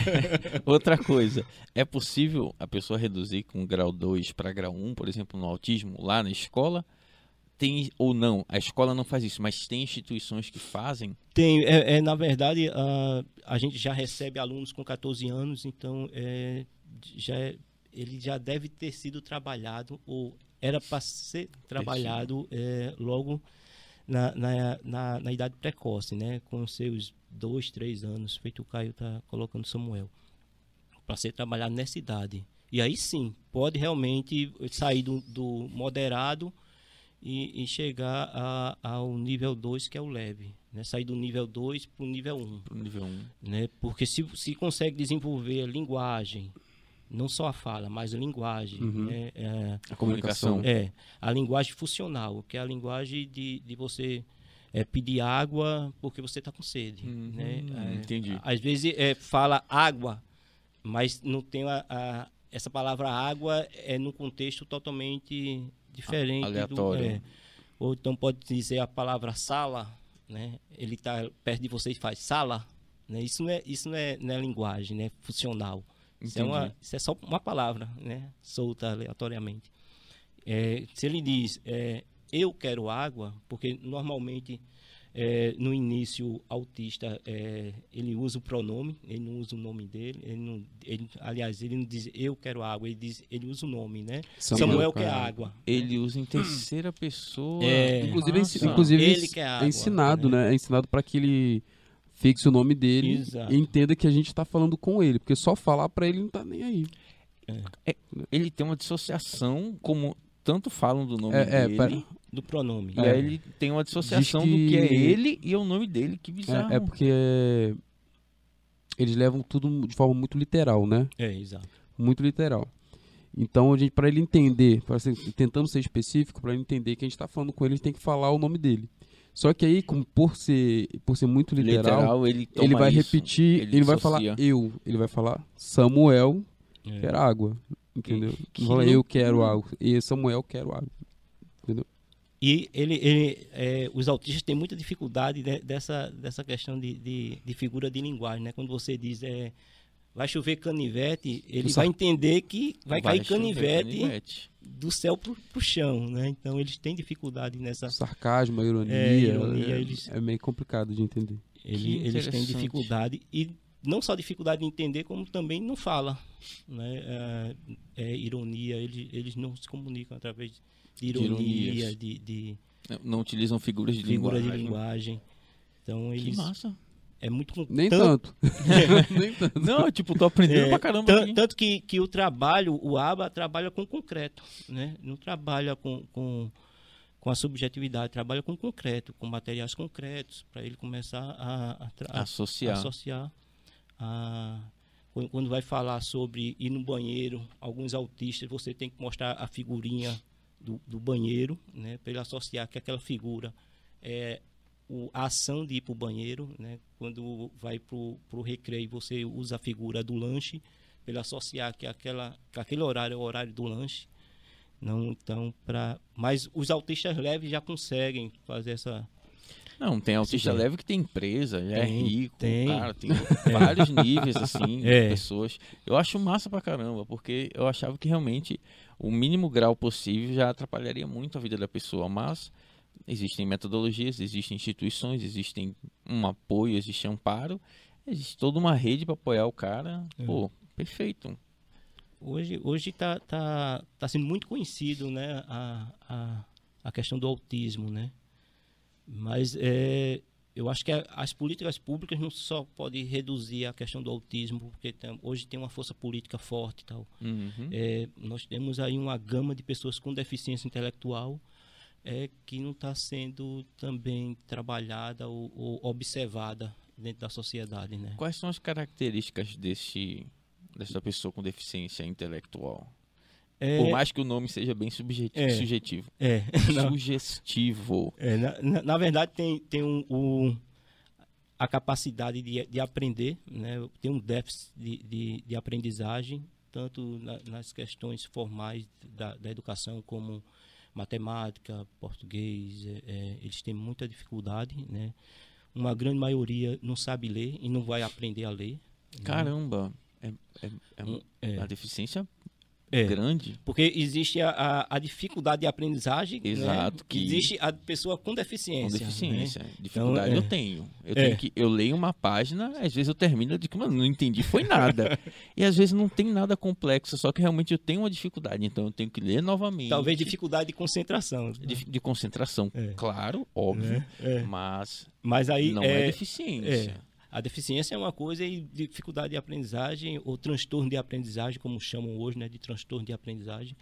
outra coisa, é possível a pessoa reduzir com grau 2 para grau 1, por exemplo, no autismo, lá na escola? Tem ou não? A escola não faz isso, mas tem instituições que fazem? Tem. É, é na verdade, a, a gente já recebe alunos com 14 anos, então é, já, é, ele já deve ter sido trabalhado, ou era para ser trabalhado é, logo na, na, na, na idade precoce, né? com seus dois, três anos, feito o Caio está colocando Samuel, para ser trabalhado nessa idade. E aí sim, pode realmente sair do, do moderado e, e chegar a, ao nível 2, que é o leve. Né? Sair do nível 2 para o nível 1. Um, nível 1. Um. Né? Porque se, se consegue desenvolver a linguagem, não só a fala, mas a linguagem. Uhum. Né? É, a comunicação. É, a linguagem funcional, que é a linguagem de, de você é, pedir água porque você está com sede. Uhum, né? É, entendi. Às vezes é, fala água, mas não tem a, a, essa palavra água é num contexto totalmente diferente. Aleatório. Do, é, ou então pode dizer a palavra sala, né? ele está perto de você e faz sala. Né? Isso, não é, isso não, é, não é linguagem né? funcional. Isso é, uma, isso é, só uma palavra, né? solta aleatoriamente. É, se ele diz é, eu quero água, porque normalmente é, no início autista é, ele usa o pronome, ele não usa o nome dele, ele não, ele, aliás ele não diz eu quero água, ele diz ele usa o nome, né? Samuel, Samuel quer água. Ele usa em terceira pessoa. É, inclusive, Nossa. inclusive ele quer água, é ensinado, né? né? É ensinado para que ele fixe o nome dele Exato. e entenda que a gente está falando com ele, porque só falar para ele não tá nem aí. É. É, ele tem uma dissociação como tanto falam do nome é, dele. É, do pronome. E aí ele tem uma dissociação que... do que é ele e é o nome dele, que bizarro. É, é porque eles levam tudo de forma muito literal, né? É, exato. Muito literal. Então, a gente, para ele entender, pra tentando ser específico, para ele entender que a gente está falando com ele, a gente tem que falar o nome dele. Só que aí, como por ser, por ser muito literal, literal ele, ele, vai isso, repetir, ele, ele vai falar eu, ele vai falar Samuel é. quer água, entendeu? Que não fala eu quero água, e Samuel quer água, entendeu? E ele, ele é, os autistas têm muita dificuldade de, dessa, dessa questão de, de, de, figura de linguagem, né? Quando você diz é, vai chover canivete, ele vai entender que vai, vai cair canivete, canivete, do céu pro, pro chão, né? Então eles têm dificuldade nessa... Sarcasmo, ironia, é, ironia é, eles, é meio complicado de entender. Ele, eles têm dificuldade e não só dificuldade de entender, como também não fala, né? É, é ironia, eles, eles não se comunicam através de ironia, de, de, Não utilizam figuras de figura linguagem. de linguagem. Então eles. Que massa. É muito Nem tanto. Nem tanto. Não, tipo, tô aprendendo é, pra caramba. Tanto que, que o trabalho, o ABA trabalha com concreto, né? Não trabalha com, com, com a subjetividade, trabalha com concreto, com materiais concretos, para ele começar a, a, a associar. associar a, quando vai falar sobre ir no banheiro, alguns autistas, você tem que mostrar a figurinha do, do banheiro, né, para ele associar que aquela figura é o, a ação de ir para o banheiro, né, quando vai para o recreio, você usa a figura do lanche, para associar que, aquela, que aquele horário é o horário do lanche. Não, então, para. Mas os autistas leves já conseguem fazer essa. Não, tem autista Sim, é. leve que tem empresa, já é Tem, rico, tem. cara, tem vários níveis, assim, de É. pessoas. Eu acho massa pra caramba, porque eu achava que realmente o mínimo grau possível já atrapalharia muito a vida da pessoa, mas existem metodologias, existem instituições, existem um apoio, existe amparo, existe toda uma rede para apoiar o cara. É. Pô, perfeito. Hoje hoje está tá, tá sendo muito conhecido né, a, a, a questão do autismo, né? Mas é, eu acho que a- as políticas públicas não só podem reduzir a questão do autismo, porque tem- hoje tem uma força política forte e tal. Uhum. É, nós temos aí uma gama de pessoas com deficiência intelectual é, que não está sendo também trabalhada ou, ou observada dentro da sociedade, né? Quais são as características desse, dessa pessoa com deficiência intelectual? É, Por mais que o nome seja bem subjetivo. É. sugestivo. é. Sugestivo. É, na, na, na verdade, tem, tem um, um- a capacidade de, de aprender, né? tem um déficit de, de, de aprendizagem, tanto na- nas questões formais da, da educação, como matemática, português, é, é, eles têm muita dificuldade. Né? Uma grande maioria não sabe ler e não vai aprender a ler. Caramba. É, é, é Hum, é. uma deficiência É. grande. Porque existe a, a, a dificuldade de aprendizagem, né? Exato, que- existe a pessoa com Com deficiência. né? deficiência. Dificuldade Então, é. eu tenho. Eu, É. tenho que, eu leio uma página, às vezes eu termino de que, mano, não entendi, foi nada. e às vezes não tem nada complexo, só que realmente eu tenho uma dificuldade. Então eu tenho que ler novamente. Talvez dificuldade de concentração. de, de concentração. É. Claro, óbvio. né? É. Mas Mas aí não é, é, deficiência. A deficiência é uma coisa e dificuldade de aprendizagem ou transtorno de aprendizagem, como chamam hoje, né, de transtorno de aprendizagem,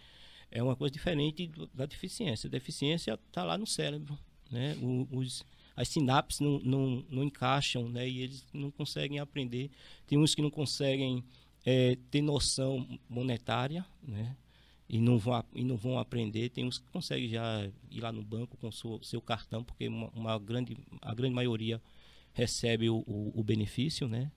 é uma coisa diferente da deficiência. A deficiência está lá no cérebro, né? Os, as sinapses não, não, não encaixam, né? E eles não conseguem aprender. Tem uns que não conseguem é, ter noção monetária, né? E não, vão, e não vão aprender. Tem uns que conseguem já ir lá no banco com seu, seu cartão, porque uma, uma grande, a grande maioria recebe o, o, o benefício, né?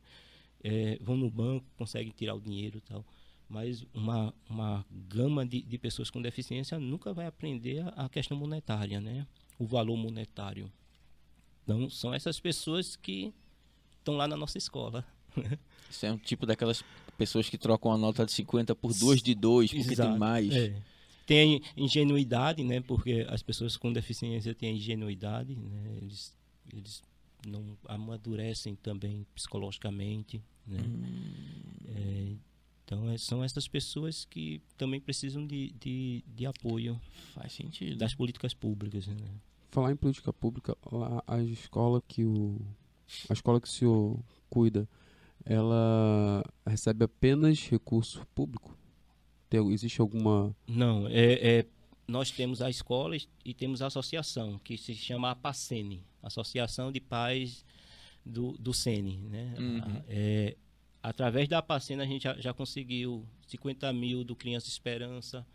É, vão no banco, conseguem tirar o dinheiro e tal. Mas uma, uma gama de, de pessoas com deficiência nunca vai aprender a, a questão monetária, né? O valor monetário. Então, são essas pessoas que estão lá na nossa escola. Isso é um tipo daquelas pessoas que trocam a nota de 50 por duas de dois, porque tem Exato. mais. É. Tem ingenuidade, né? Porque as pessoas com deficiência têm ingenuidade, né? Eles, eles não amadurecem também psicologicamente, né? É, então, é- são essas pessoas que também precisam de, de, de apoio Faz sentido. das políticas públicas, né? Falar em política pública, lá a escola que o a escola que o senhor cuida, ela recebe apenas recurso público? Tem, existe alguma Não, é, é- nós temos a escola e- temos a associação, que se chama APACENE, Associação de Pais do, do SENE. Né? Uhum. A- é, através da APACENE a gente já, já conseguiu 50 mil do Criança Esperança,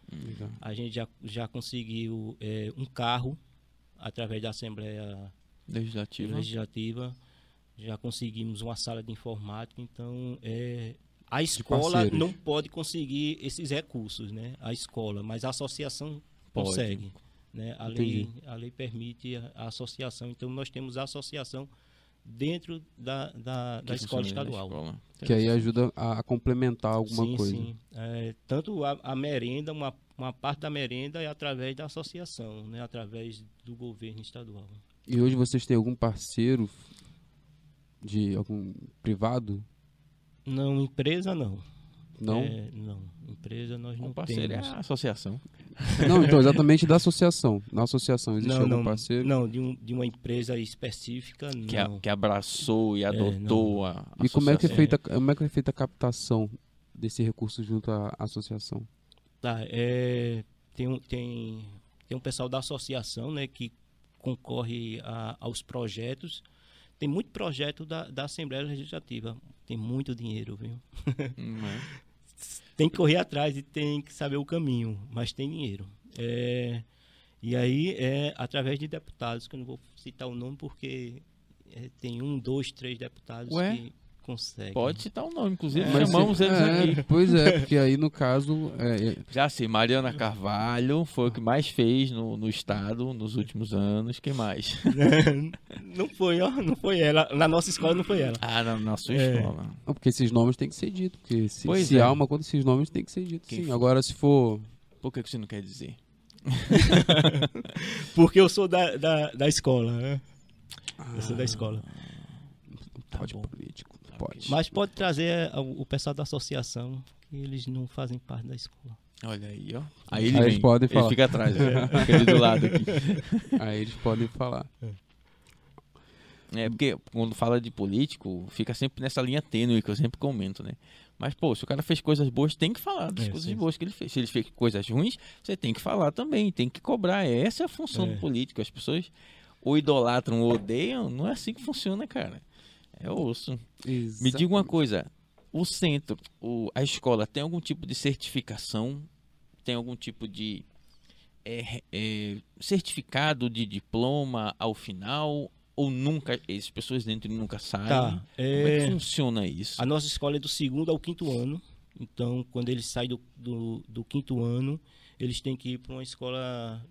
a gente já, já conseguiu é, um carro através da Assembleia Legislativa. Legislativa, já conseguimos uma sala de informática, então é, a escola não pode conseguir esses recursos, né? A escola, mas a associação Pode. consegue. Né? A, lei, a lei permite a, a associação, então nós temos a associação dentro da, da, da escola estadual. escola. que aí ajuda a, a complementar alguma sim, coisa? sim. É, tanto a, a merenda, uma, uma parte da merenda é através da associação, né? através do governo estadual. E hoje vocês têm algum parceiro de algum privado? Não, empresa não. Não? É, não, empresa nós Um não parceiro é temos. a associação. Não, então exatamente da associação. Na associação existe não, algum não, parceiro? não de, um, de uma empresa específica, Que, a- não. que abraçou e adotou a E como é que é associação. feita como é que é feita a captação desse recurso junto à associação? Tá, é, tem, um- tem, tem um pessoal da associação né, que concorre a- aos projetos. Tem muito projeto da, da Assembleia Legislativa. Tem muito dinheiro, viu? Hum, é. Tem que correr atrás e tem que saber o caminho, mas tem dinheiro. É, e aí é através de deputados, que eu não vou citar o nome porque é, tem um, dois, três deputados Ué? que conseguem. Pode citar o nome, inclusive Mas chamamos se- eles é, aqui. Pois é, porque aí no caso. é, é, Já sei, Mariana Carvalho foi o que mais fez no, no estado nos últimos anos. Quem mais? não foi, ó, não foi ela. Na nossa escola não foi ela. Ah, na, na sua É. escola. não, porque esses nomes têm que ser ditos. Porque se, Pois se é. há uma conta, esses nomes têm que ser ditos. Sim. for- Agora, se for. Por que, você não quer dizer? Porque eu sou da, da, da escola, né? Eu sou da escola. Tá pode bom. político. Pode. Mas pode trazer é, o, pessoal da associação, que eles não fazem parte da escola. Olha aí, ó. Aí Aí ele eles podem ele falar. fica atrás, ó. fica ali do lado aqui. Aí eles podem falar. É, porque quando fala de político, fica sempre nessa linha tênue que eu sempre comento, né? Mas, pô, se o cara fez coisas boas, tem que falar das É, coisas sim. boas que ele fez. Se ele fez coisas ruins, você tem que falar também, tem que cobrar. Essa é a função É. do político. As pessoas ou idolatram ou odeiam, não é assim que funciona, cara. É osso. Me diga uma coisa, o centro, o- a escola tem algum tipo de certificação? Tem algum tipo de é, é, certificado de diploma ao final? Ou nunca, as pessoas dentro nunca saem? Tá. Como é que É, funciona isso? a nossa escola é do segundo ao quinto ano. Então, quando eles saem do, do, do quinto ano, eles têm que ir para uma escola.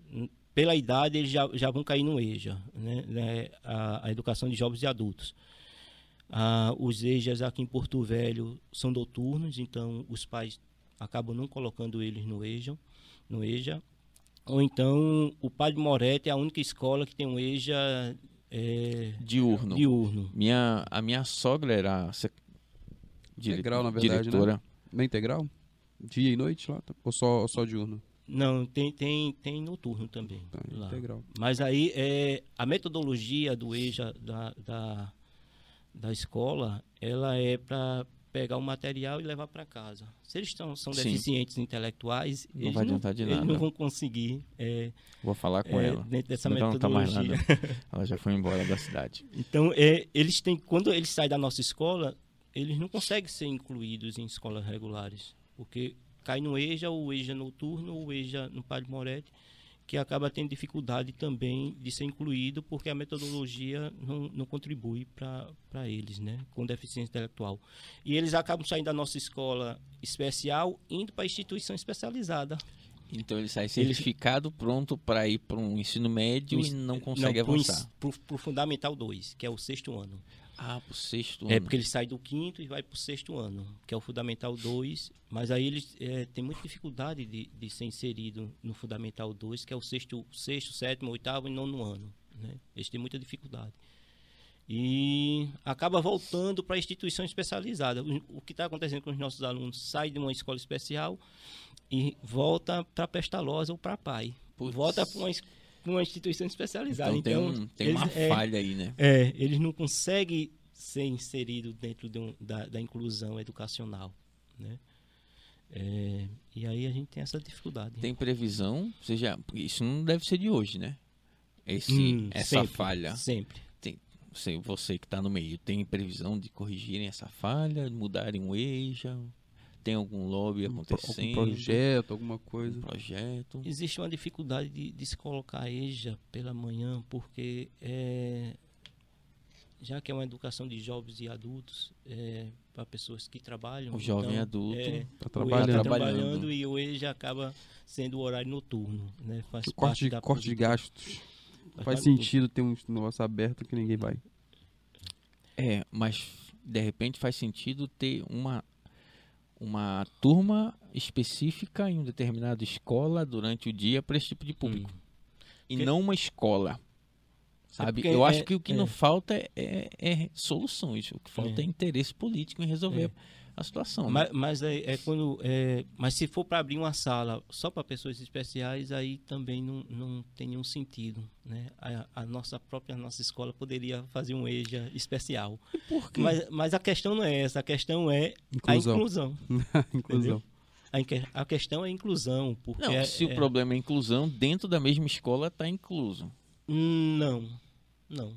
Pela idade, eles já, já vão cair no EJA, né? Né? A, a educação de jovens e adultos. Ah, os EJAs aqui em Porto Velho são noturnos, então os pais acabam não colocando eles no EJA. No EJA. Ou então, o Padre Moretti é a única escola que tem um EJA é, Diurno. diurno. Minha, a minha sogra era sec- dire- Integral, na verdade, né? diretora. Na integral? Dia e noite lá? Ou só, ou só diurno? Não, tem, tem, tem noturno também. Tá, lá. integral. Mas aí é, a metodologia do EJA da, da, da escola, ela é para pegar o material e levar para casa. Se eles tão, são Sim. deficientes intelectuais, Não eles, vai não, de nada. não vão conseguir é, Vou falar com é, ela. dentro dessa Senão ela não tá mais metodologia. nada. Ela já foi embora da cidade. Então, é, eles têm, quando eles saem da nossa escola, eles não conseguem ser incluídos em escolas regulares, porque cai no EJA, o EJA noturno, o EJA no Padre Moretti, que acaba tendo dificuldade também de ser incluído, porque a metodologia não, não contribui para eles, né, com deficiência intelectual. E eles acabam saindo da nossa escola especial, indo para instituição especializada. Então ele sai certificado, pronto para ir para um ensino médio e não consegue pro avançar. Pro, pro Fundamental 2, que é o sexto ano. Ah, pro sexto É ano. porque ele sai do quinto e vai para o sexto ano, que é o Fundamental 2. Mas aí eles é, têm muita dificuldade de, de ser inserido no Fundamental 2, que é o sexto, sexto sétimo, oitavo e nono ano. Né? Eles têm muita dificuldade. E acaba voltando para a instituição especializada. O, o que está acontecendo com os nossos alunos? Sai de uma escola especial e volta para Pestalosa ou para Pai. Volta para uma, uma instituição especializada. Então, Então, tem, um- tem eles- uma é, falha aí, né? é, eles não conseguem ser inseridos dentro de um- da, da inclusão educacional, né? É, e aí a gente tem essa dificuldade. Tem previsão, ou seja, isso não deve ser de hoje, né? Esse, Hum, essa sempre, falha. Sempre. Você, você que está no meio, tem previsão de corrigirem essa falha, mudarem o EJA? Tem algum lobby Um acontecendo? algum projeto, alguma Um coisa. projeto? Existe uma dificuldade de, de se colocar a EJA pela manhã, porque é, já que é uma educação de jovens e adultos, é, para pessoas que trabalham. O jovem então, adulto é, Tá o trabalhando. Tá tá trabalhando. e o EJA acaba sendo o horário noturno. Né? Faz corte, parte de, da corte de gastos. Faz Faz sentido ter um negócio aberto que ninguém vai. É, mas de repente faz sentido ter uma uma turma específica em uma determinada escola durante o dia para esse tipo de público. E Porque- não uma escola. Sabe? porque Eu acho é- que o que é. não falta é, é, é soluções. O que falta é, É. interesse político em resolver É. a situação. né? Mas, mas é, é quando é, mas se for para abrir uma sala só para pessoas especiais aí também não, não tem nenhum sentido né a, a nossa própria nossa escola poderia fazer um EJA especial Por quê? mas, mas a questão não é essa a questão é Inclusão. a inclusão Inclusão. a, a questão é a inclusão porque Não, é- se o é- problema é inclusão, dentro da mesma escola está incluso. não não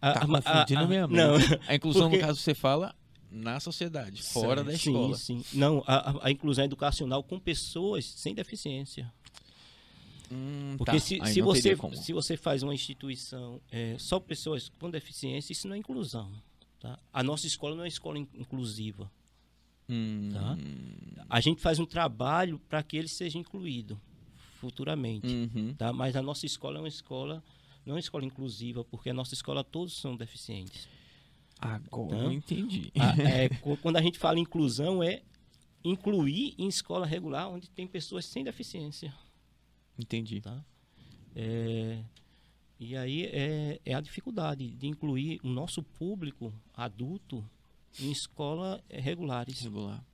a, Tá a- a- a- minha não. A inclusão, Porque- no caso, você fala na sociedade, fora da sim, escola. sim não a, a- inclusão educacional com pessoas sem deficiência Hum, Porque tá. se, Aí se, você, se você faz uma instituição é, só pessoas com deficiência, isso não é inclusão. Tá? A nossa escola não é escola in- inclusiva. Hum, Tá? A gente faz um trabalho para que ele seja incluído futuramente. uhum. Tá? Mas a nossa escola é uma escola, não é uma escola inclusiva, porque a nossa escola todos são deficientes. Agora Então, eu entendi. A- é, quando a gente fala inclusão, é incluir em escola regular onde tem pessoas sem deficiência. Entendi. Tá? É, e aí é, é a dificuldade de incluir o nosso público adulto em escolas eh, regulares. Regular.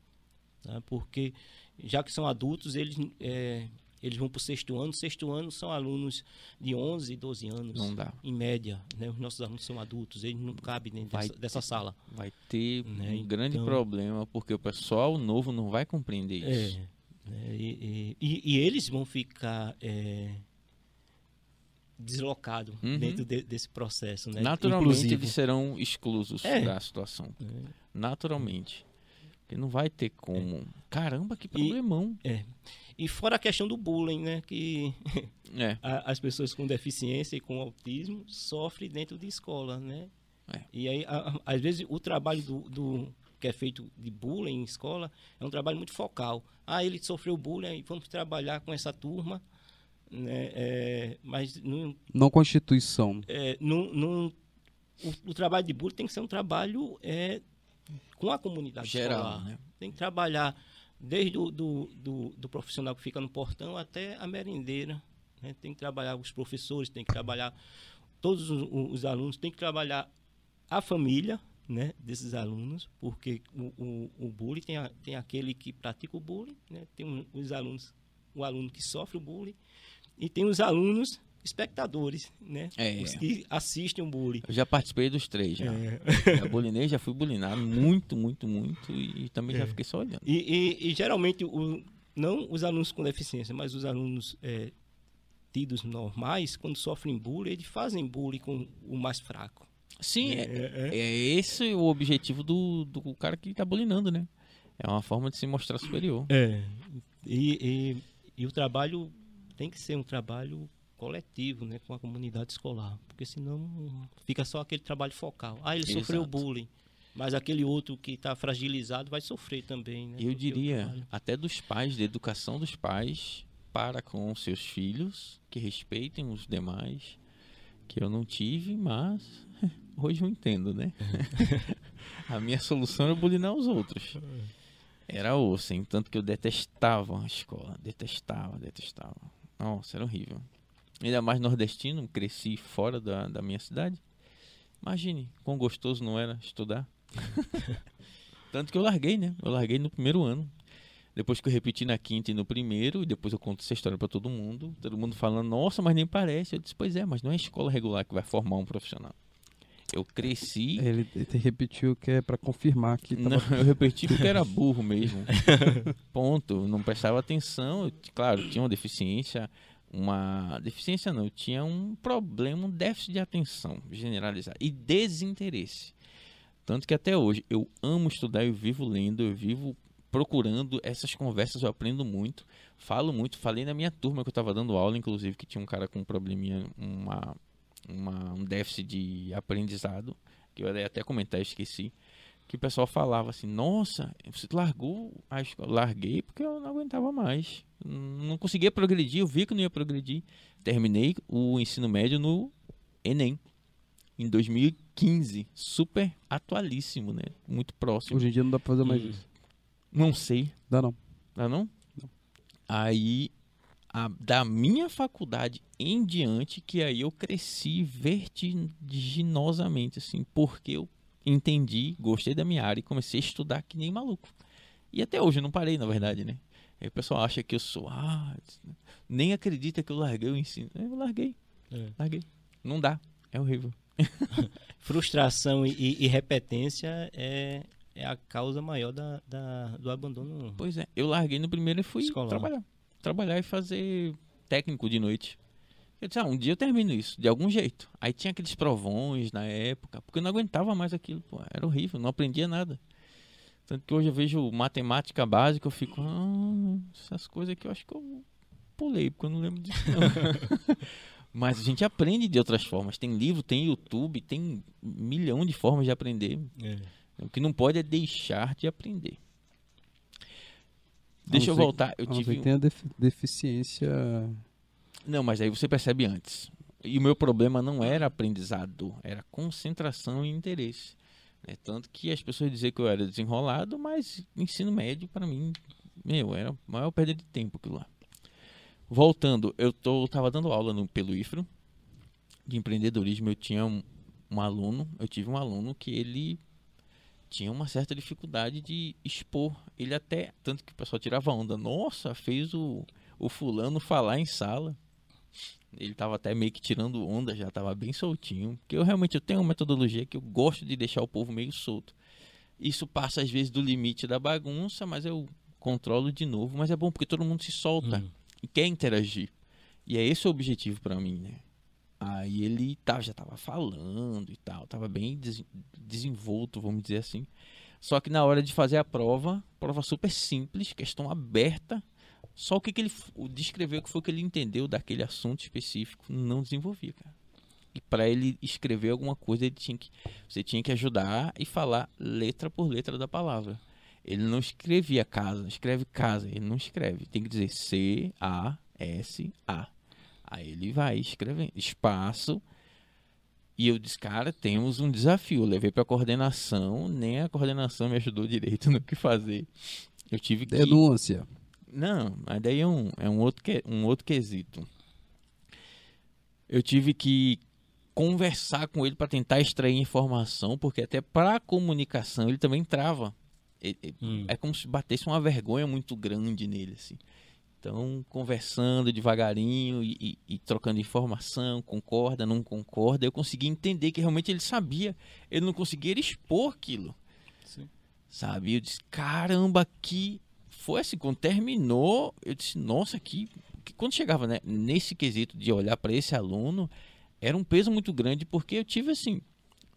tá? Porque, já que são adultos, eles, é, eles vão para o sexto ano. Sexto ano são alunos de 11, 12 anos, Não dá. em média. Né? Os nossos alunos são adultos, eles não cabem dentro Vai dessa, dessa sala. Vai ter Né, um grande então- problema, porque o pessoal novo não vai compreender isso. É, né, e, e- e- eles vão ficar é, deslocados Uhum. dentro de- desse processo. Né? Naturalmente inclusivo. eles serão exclusos É. da situação. É. Naturalmente. Porque não vai ter como. Caramba, que problemão. E fora a questão do bullying, né? Que É. a- as pessoas com deficiência e com autismo sofrem dentro de escola, né? É. E aí, a- a- às vezes, o trabalho do, do- que é feito de bullying em escola é um trabalho muito focal. Ah, ele sofreu bullying, vamos trabalhar com essa turma, né? É, mas não, Não Constituição. é, não, não- o, o trabalho de bullying tem que ser um trabalho é, com a comunidade Geral, escolar. né? Tem que trabalhar desde o do, do, do profissional que fica no portão até a merendeira. né? Tem que trabalhar os professores, tem que trabalhar todos os, os alunos, tem que trabalhar a família né, desses alunos, porque o, o, o bullying tem, a- tem aquele que pratica o bullying, né? tem um- os alunos, o aluno que sofre o bullying, e tem os alunos espectadores, né? É. Os que assistem o bullying. Eu já participei dos três já. É. Já bulinei, já fui bulinado muito, muito, muito. E também já É. fiquei só olhando. E, e- e, geralmente, o, não os alunos com deficiência, mas os alunos é, tidos normais, quando sofrem bullying, eles fazem bullying com o mais fraco. Sim, é, É, é. é esse o objetivo do, do cara que tá bulinando, né? É uma forma de se mostrar superior. É. E, e, e o trabalho tem que ser um trabalho coletivo, né, com a comunidade escolar, porque senão fica só aquele trabalho focal. Ah, ele sofreu Exato. bullying, mas aquele outro que está fragilizado vai sofrer também, né? Eu diria, até dos pais, da educação dos pais para com seus filhos, que respeitem os demais, que eu não tive, mas hoje eu entendo, né? a minha solução era bulinar os outros. Era osso, hein? Tanto que eu detestava a escola. Detestava, detestava. Nossa, era horrível. Ainda mais nordestino, cresci fora da, da minha cidade. Imagine, quão gostoso não era estudar. Tanto que eu larguei, né? Eu larguei no primeiro ano. Depois que eu repeti na quinta e no primeiro, e depois eu conto essa história pra todo mundo. Todo mundo falando, nossa, mas nem parece. Eu disse, pois é, mas não é a escola regular que vai formar um profissional. Eu cresci. Ele, ele repetiu que é pra confirmar que tava... Não, eu repeti porque era burro mesmo. Ponto. Não prestava atenção. Eu, claro, tinha uma deficiência. Uma deficiência não, eu tinha um problema, um déficit de atenção generalizado e desinteresse. Tanto que até hoje eu amo estudar, eu vivo lendo, eu vivo procurando essas conversas, eu aprendo muito, falo muito. Falei na minha turma que eu estava dando aula, inclusive, que tinha um cara com um probleminha, uma, uma, um déficit de aprendizado, que eu ia até comentar, esqueci. Que o pessoal falava assim: Nossa, você largou a escola? Larguei porque eu não aguentava mais. Não conseguia progredir, eu vi que não ia progredir. Terminei o ensino médio no Enem em 2015, super atualíssimo, né? Muito próximo. Hoje em dia não dá pra fazer mais E- isso. Não sei, Dá não. Dá não? Aí, a- da minha faculdade em diante, que aí eu cresci vertiginosamente, assim, porque eu entendi, gostei da minha área e comecei a estudar que nem maluco. E até hoje eu não parei, na verdade, né? Aí o pessoal acha que eu sou, ah, nem acredita que eu larguei o ensino. Eu larguei, É. larguei. Não dá, é horrível. Frustração e, e- e repetência é, é a causa maior da, da- do abandono. Pois é, eu larguei no primeiro e fui Escolar. trabalhar. Trabalhar e fazer técnico de noite. Eu disse, ah, um dia eu termino isso, de algum jeito. Aí tinha aqueles provões na época, porque eu não aguentava mais aquilo, pô, era horrível, não aprendia nada. Tanto que hoje eu vejo matemática básica, eu fico, ah, essas coisas aqui eu acho que eu pulei, porque eu não lembro disso não. Mas a gente aprende de outras formas. Tem livro, tem YouTube, tem um milhão de formas de aprender. É. O que não pode é deixar de aprender. Deixa eu A voltar. Eu A tive que tenha def- deficiência. Não, mas aí você percebe antes. E o meu problema não era aprendizado, era concentração e interesse. né? Tanto que as pessoas diziam que eu era desenrolado, mas ensino médio, para mim, meu, era a maior perda de tempo aquilo lá. Voltando, eu tô, dando aula no, pelo IFRO de empreendedorismo. Eu tinha um, um aluno, eu tive um aluno que ele tinha uma certa dificuldade de expor. Ele até, tanto que o pessoal tirava onda. Nossa, fez o, o fulano falar em sala. Ele tava até meio que tirando onda, já tava bem soltinho. Porque eu realmente eu tenho uma metodologia que eu gosto de deixar o povo meio solto. Isso passa às vezes do limite da bagunça, mas eu controlo de novo. Mas é bom porque todo mundo se solta Hum. e quer interagir. E é esse o objetivo pra mim, né? Aí ele tava, já tava falando e tal, tava bem des- desenvolto, vamos dizer assim. Só que na hora de fazer a prova, prova super simples, questão aberta, só o que, que ele o o que foi que ele entendeu daquele assunto específico, não desenvolvia, cara. E para ele escrever alguma coisa, ele tinha que você tinha que ajudar e falar letra por letra da palavra. Ele não escrevia casa, escreve casa, ele não escreve. Tem que dizer C A S A. Aí ele vai escrevendo espaço. E eu disse, cara, temos um desafio. Eu levei para coordenação, nem a coordenação me ajudou direito no que fazer. Eu tive que Denúncia. Não, mas daí é um, é um, outro, que, um outro quesito. Eu tive que conversar com ele para tentar extrair informação, porque até para comunicação ele também trava. Ele- Hum. É como se batesse uma vergonha muito grande nele, assim. Então, conversando devagarinho e, e- e trocando informação, concorda, não concorda, eu consegui entender que realmente ele sabia. Ele não conseguia expor aquilo Sim. sabe? Eu disse, caramba, que foi assim, quando terminou, eu disse, nossa, que, que quando chegava né, nesse quesito de olhar para esse aluno, era um peso muito grande, porque eu tive assim,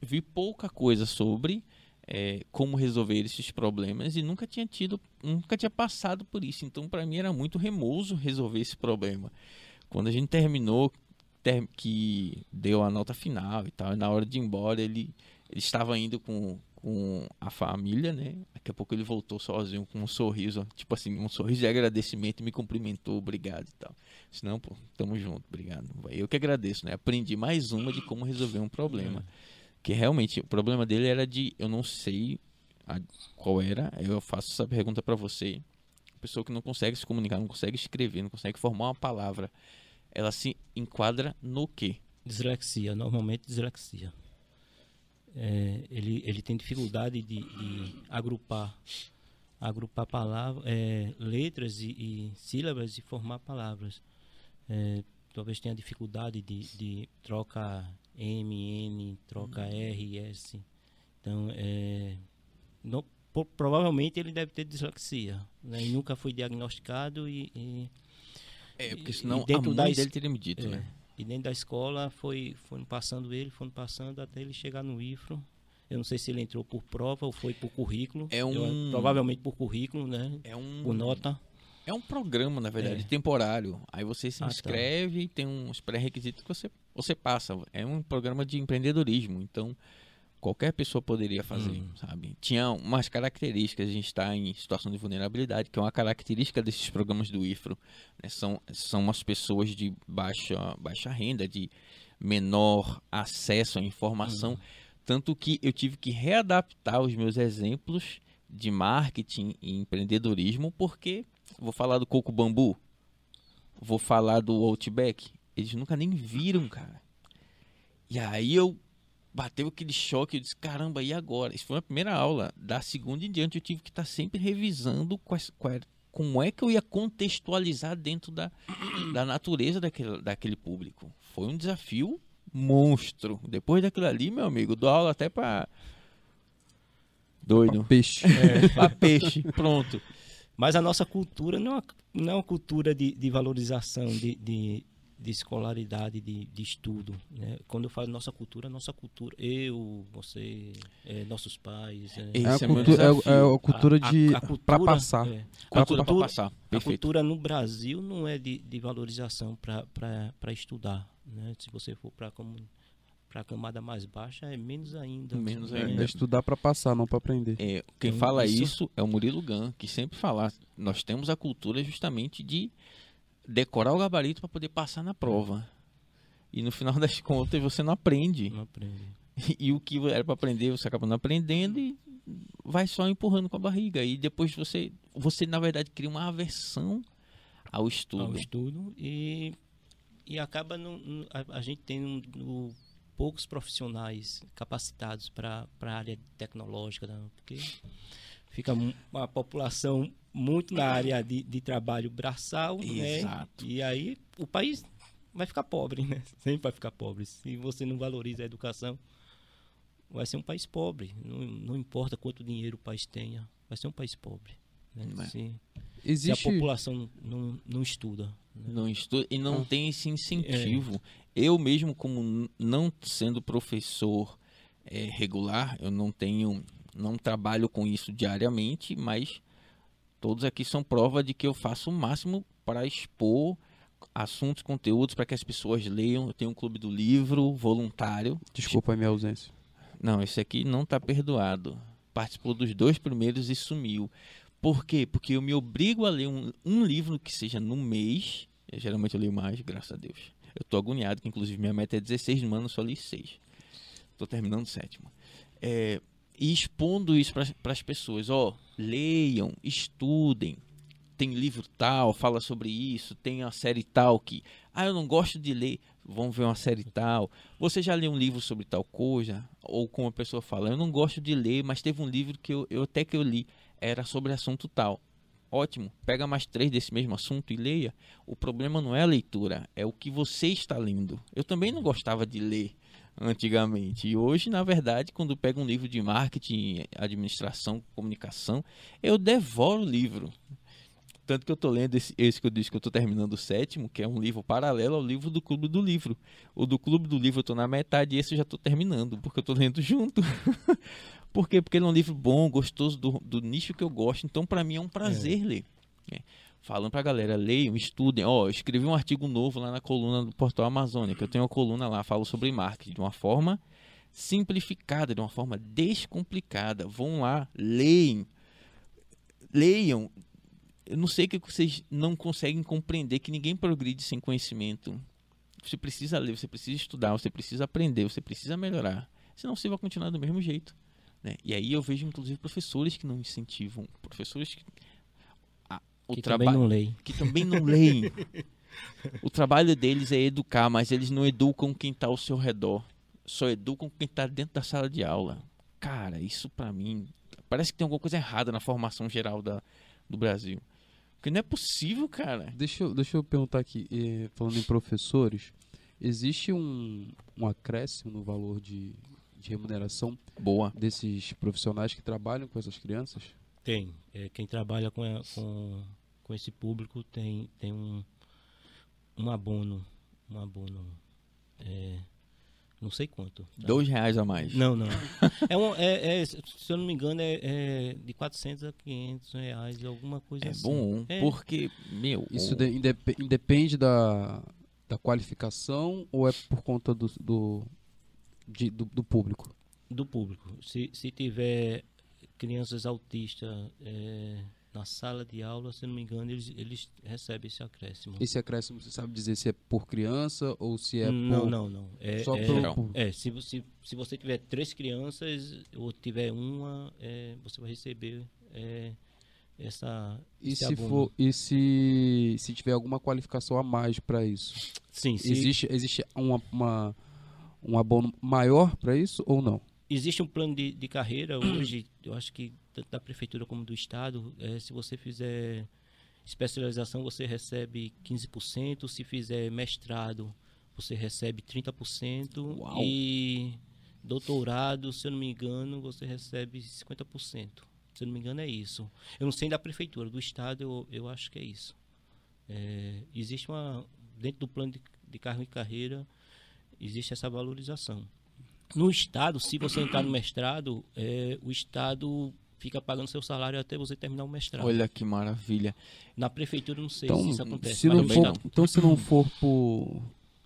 vi pouca coisa sobre eh, como resolver esses problemas e nunca tinha tido, nunca tinha passado por isso. Então, para mim era muito remoso resolver esse problema. Quando a gente terminou, ter- que deu a nota final e tal, e na hora de ir embora ele, ele estava indo com, com a família, né? Daqui a pouco ele voltou sozinho com um sorriso, tipo assim, um sorriso de agradecimento e me cumprimentou, obrigado e tal. Disse, não, pô, tamo junto, obrigado. Eu que agradeço, né? Aprendi mais uma de como resolver um problema. Que realmente o problema dele era de eu não sei a- qual era. Eu faço essa pergunta pra você. Pessoa que não consegue se comunicar, não consegue escrever, não consegue formar uma palavra. Ela se enquadra no quê? Dislexia, normalmente dislexia. É, ele, ele tem dificuldade de, de agrupar agrupar palavras, é, letras e, e sílabas e formar palavras. É, talvez tenha dificuldade de, de troca M, N, troca R, S. Então, é, não- po- provavelmente ele deve ter dislexia. Né? Nunca foi diagnosticado e, e É, porque senão a mãe dele teria me dito, É. né? E dentro da escola foi, foram passando ele, foram passando até ele chegar no IFRO. Eu não sei se ele entrou por prova ou foi por currículo. É Eu- um- provavelmente por currículo, né? É um, Por nota. é um programa, na verdade, É. temporário. Aí você se Ah, tá. inscreve e tem uns pré-requisitos que você, você passa. É um programa de empreendedorismo, então qualquer pessoa poderia fazer, Hum. sabe? Tinha umas características, a gente está em situação de vulnerabilidade, que é uma característica desses programas do IFRO. né? São, são umas pessoas de baixa, baixa renda, de menor acesso à informação. Tanto que eu tive que readaptar os meus exemplos de marketing e empreendedorismo, porque vou falar do coco bambu, vou falar do Outback, eles nunca nem viram, cara. E aí eu bateu aquele choque, eu disse, caramba, e agora? Isso foi a primeira aula. Da segunda em diante eu tive que estar sempre revisando quais, qual era- como é que eu ia contextualizar dentro da, da natureza daquele, daquele público. Foi um desafio monstro. Depois daquilo ali, meu amigo, dou aula até pra. Doido. Peixe. Pra peixe. Pronto. Mas a nossa cultura não é uma, não é uma cultura de, de valorização de, de, de escolaridade, de, de estudo. Né? Quando eu falo nossa cultura, nossa cultura, eu, você, é, nossos pais. É, É a, é cultura, é, é a cultura a- de a cultura, para passar. é, Cultura pra cultura- passar. a cultura no Brasil não é de, de valorização para estudar. Né? Se você for para a camada mais baixa, é menos ainda. Menos né? ainda. É estudar para passar, não para aprender. É, quem Então, fala isso- isso é o Murilo Gun, que sempre fala, nós temos a cultura justamente de decorar o gabarito para poder passar na prova. E no final das contas você não aprende. Não aprende. E o que era para aprender, você acaba não aprendendo e vai só empurrando com a barriga. E depois você, você na verdade, cria uma aversão ao estudo. ao estudo e, e acaba no, no- a, a gente tem um- no- poucos profissionais capacitados para a área tecnológica, né? porque fica uma população muito na área de, de trabalho braçal, né? Exato. E aí o país vai ficar pobre, né? Sempre vai ficar pobre. Se você não valoriza a educação, vai ser um país pobre. Não, não importa quanto dinheiro o país tenha, vai ser um país pobre. né? É. Se, se a Existe população não, não estuda. né? Não estuda e não Ah. tem esse incentivo. Eu mesmo, como não sendo professor eh, regular, eu não tenho, não trabalho com isso diariamente, mas todos aqui são prova de que eu faço o máximo para expor assuntos, conteúdos para que as pessoas leiam. Eu tenho um clube do livro voluntário. Desculpa a minha ausência. Não, esse aqui não está perdoado. Participou dos dois primeiros e sumiu. Por quê? Porque eu me obrigo a ler um, um livro que seja no mês. Eu, geralmente eu leio mais, graças a Deus. Eu tô agoniado, que inclusive minha meta é 16 no ano, eu só li 6. Tô terminando o sétimo. É, e expondo isso para as pessoas. Ó, leiam, estudem. Tem livro tal, fala sobre isso. Tem a série tal que. Ah, eu não gosto de ler. Vamos ver uma série tal. Você já leu um livro sobre tal coisa? Ou como a pessoa fala, eu não gosto de ler, mas teve um livro que eu, eu até que eu li, era sobre assunto tal. Ótimo, pega mais três desse mesmo assunto e leia. O problema não é a leitura, é o que você está lendo. Eu também não gostava de ler antigamente. E hoje, na verdade, quando eu pego um livro de marketing, administração, comunicação, eu devoro o livro. Tanto que eu tô lendo esse, esse que eu disse que eu tô terminando o sétimo, que é um livro paralelo ao livro do Clube do Livro. O do Clube do Livro eu tô na metade e esse eu já tô terminando, porque eu tô lendo junto. Por quê? Porque ele é um livro bom, gostoso, do, do nicho que eu gosto. Então, para mim, é um prazer ler. É. Falando pra galera, leiam, estudem. Ó, eu escrevi um artigo novo lá na coluna do Portal Amazônia, que eu tenho uma coluna lá, falo sobre marketing de uma forma simplificada, de uma forma descomplicada. Vão lá, leem. Leiam. Eu não sei que vocês não conseguem compreender que ninguém progride sem conhecimento. Você precisa ler, você precisa estudar, você precisa aprender, você precisa melhorar. Senão você vai continuar do mesmo jeito. Né? E aí eu vejo, inclusive, professores que não incentivam. Professores que. O que também trabalho não leem. que também não leem. o trabalho deles é educar, mas eles não educam quem está ao seu redor. Só educam quem está dentro da sala de aula. Cara, isso pra mim parece que tem alguma coisa errada na formação geral da, do Brasil. Porque não é possível, cara. Deixa eu, deixa eu perguntar aqui, eh, falando em professores, existe um, um acréscimo no valor de, de remuneração Boa. desses profissionais que trabalham com essas crianças? Tem. É, quem trabalha com, a- com, com esse público tem, tem um, um abono. Um abono. é, não sei quanto. tá? Dois reais a mais. Não, não. É um, é, é, se eu não me engano, é, é de 400 a 500 reais, alguma coisa É assim. bom, É. porque, meu. Isso de- indep- independe da, da qualificação ou é por conta do, do, de- do, do público? Do público. Se, se tiver crianças autistas é, na sala de aula, se não me engano, eles, eles recebem esse acréscimo. Esse acréscimo, você sabe dizer se é por criança ou se é não, por... não, não. É, só é, por- é, se, você, se você tiver três crianças ou tiver uma, é, você vai receber é, essa. E esse se abono. for e se, se tiver alguma qualificação a mais para isso? Sim, se, Existe existe uma, uma um abono maior para isso ou não? existe um plano de, de carreira hoje, eu acho que tanto da prefeitura como do estado, é, se você fizer especialização, você recebe 15%, se fizer mestrado, você recebe 30%, Uau. e doutorado, se eu não me engano, você recebe 50%. Se eu não me engano, é isso. Eu não sei da prefeitura, do estado, eu, eu acho que é isso. É, existe uma. Dentro do plano de, de cargo e carreira, existe essa valorização. No Estado, se você entrar no mestrado, é, o Estado fica pagando seu salário até você terminar o mestrado. Olha que maravilha. Na prefeitura, não sei Então, se isso acontece. se não for, então, se não for por,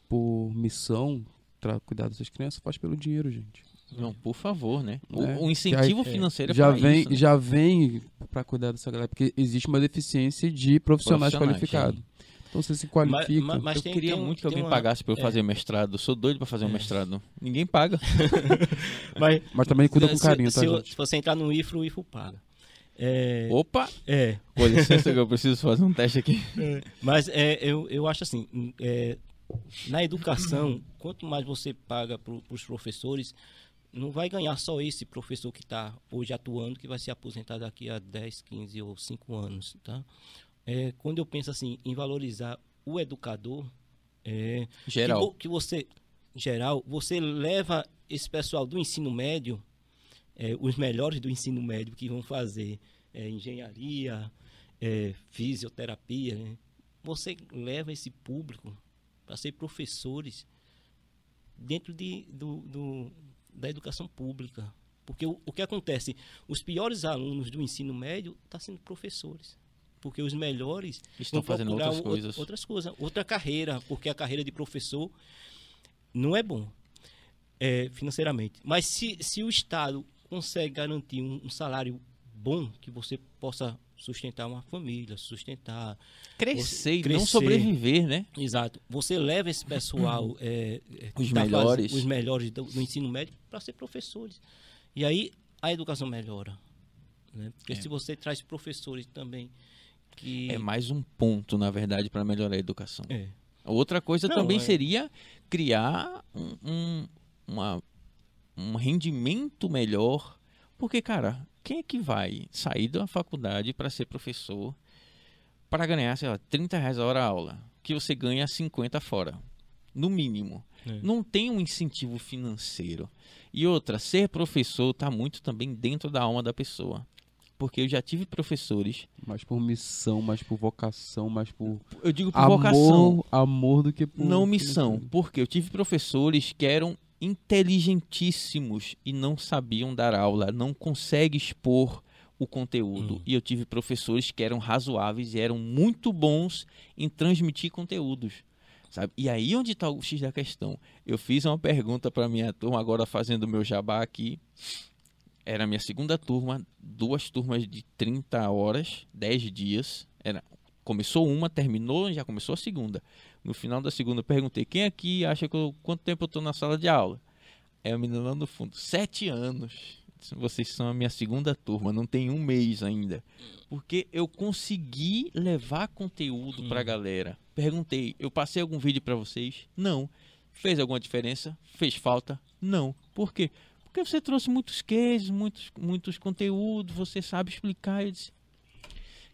por missão, tra- cuidar dessas crianças, faz pelo dinheiro, gente. Não, por favor, né? O, É. o incentivo aí- financeiro é já vem, isso, né? já vem para cuidar dessa galera, porque existe uma deficiência de profissionais, Profissionais, qualificados. Então você se qualifica. Mas- mas eu tem- queria tem muito que alguém uma- pagasse pra eu é. fazer mestrado. Sou doido pra fazer um É. mestrado. Ninguém paga. Mas, Mas também cuida com se, carinho, tá, se, gente? se você entrar no IFRO, o IFRO paga. É, Opa! é, Com licença que eu preciso fazer um teste aqui. mas é, eu, eu acho assim, é, na educação, quanto mais você paga para os professores, não vai ganhar só esse professor que está hoje atuando, que vai se aposentar daqui a 10, 15 ou 5 anos. Tá? É, quando eu penso assim em valorizar o educador, é, Geral. Que, que você, geral, você leva esse pessoal do ensino médio, é, os melhores do ensino médio que vão fazer é, engenharia, é, fisioterapia, né? você leva esse público para ser professores dentro de, do, do- da educação pública. Porque o, o que acontece? Os piores alunos do ensino médio estão sendo professores. Porque os melhores Estão fazendo outras o- coisas. outras coisas, outra carreira, porque a carreira de professor não é bom é, financeiramente. Mas se, se o Estado consegue garantir um, um salário bom, que você possa sustentar uma família, sustentar. Crescer e não crescer. sobreviver, né? Exato. Você leva esse pessoal, é, é, Os tá melhores. fazendo- os melhores do, do ensino médio, para ser professores. E aí a educação melhora. Né? Porque É. se você traz professores também que. É mais um ponto, na verdade, para melhorar a educação. É. Outra coisa Não, também é- seria criar um, um, uma- um rendimento melhor. Porque, cara, quem é que vai sair da faculdade para ser professor para ganhar, sei lá, 30 reais a hora a aula? Que você ganha 50 fora. No mínimo. É. Não tem um incentivo financeiro. E outra, ser professor está muito também dentro da alma da pessoa. Porque eu já tive professores, Mais por missão, mais por vocação, mais por eu digo por amor, vocação, amor do que por não missão. Porque eu tive professores que eram inteligentíssimos e não sabiam dar aula, não conseguem expor o conteúdo. Hum. E eu tive professores que eram razoáveis e eram muito bons em transmitir conteúdos. Sabe? E aí onde está o X da questão. Eu fiz uma pergunta para minha turma, agora fazendo o meu jabá aqui. Era a minha segunda turma, duas turmas de 30 horas, 10 dias. Era, começou uma, terminou, já começou a segunda. No final da segunda, eu perguntei: quem aqui acha que eu, quanto tempo eu estou na sala de aula? É a menina lá no fundo: sete anos. Vocês são a minha segunda turma, não tem um mês ainda. Porque eu consegui levar conteúdo pra galera. Perguntei: eu passei algum vídeo pra vocês? Não. Fez alguma diferença? Fez falta? Não. Por quê? Porque você trouxe muitos cases, muitos, muitos conteúdos, você sabe explicar. Eu disse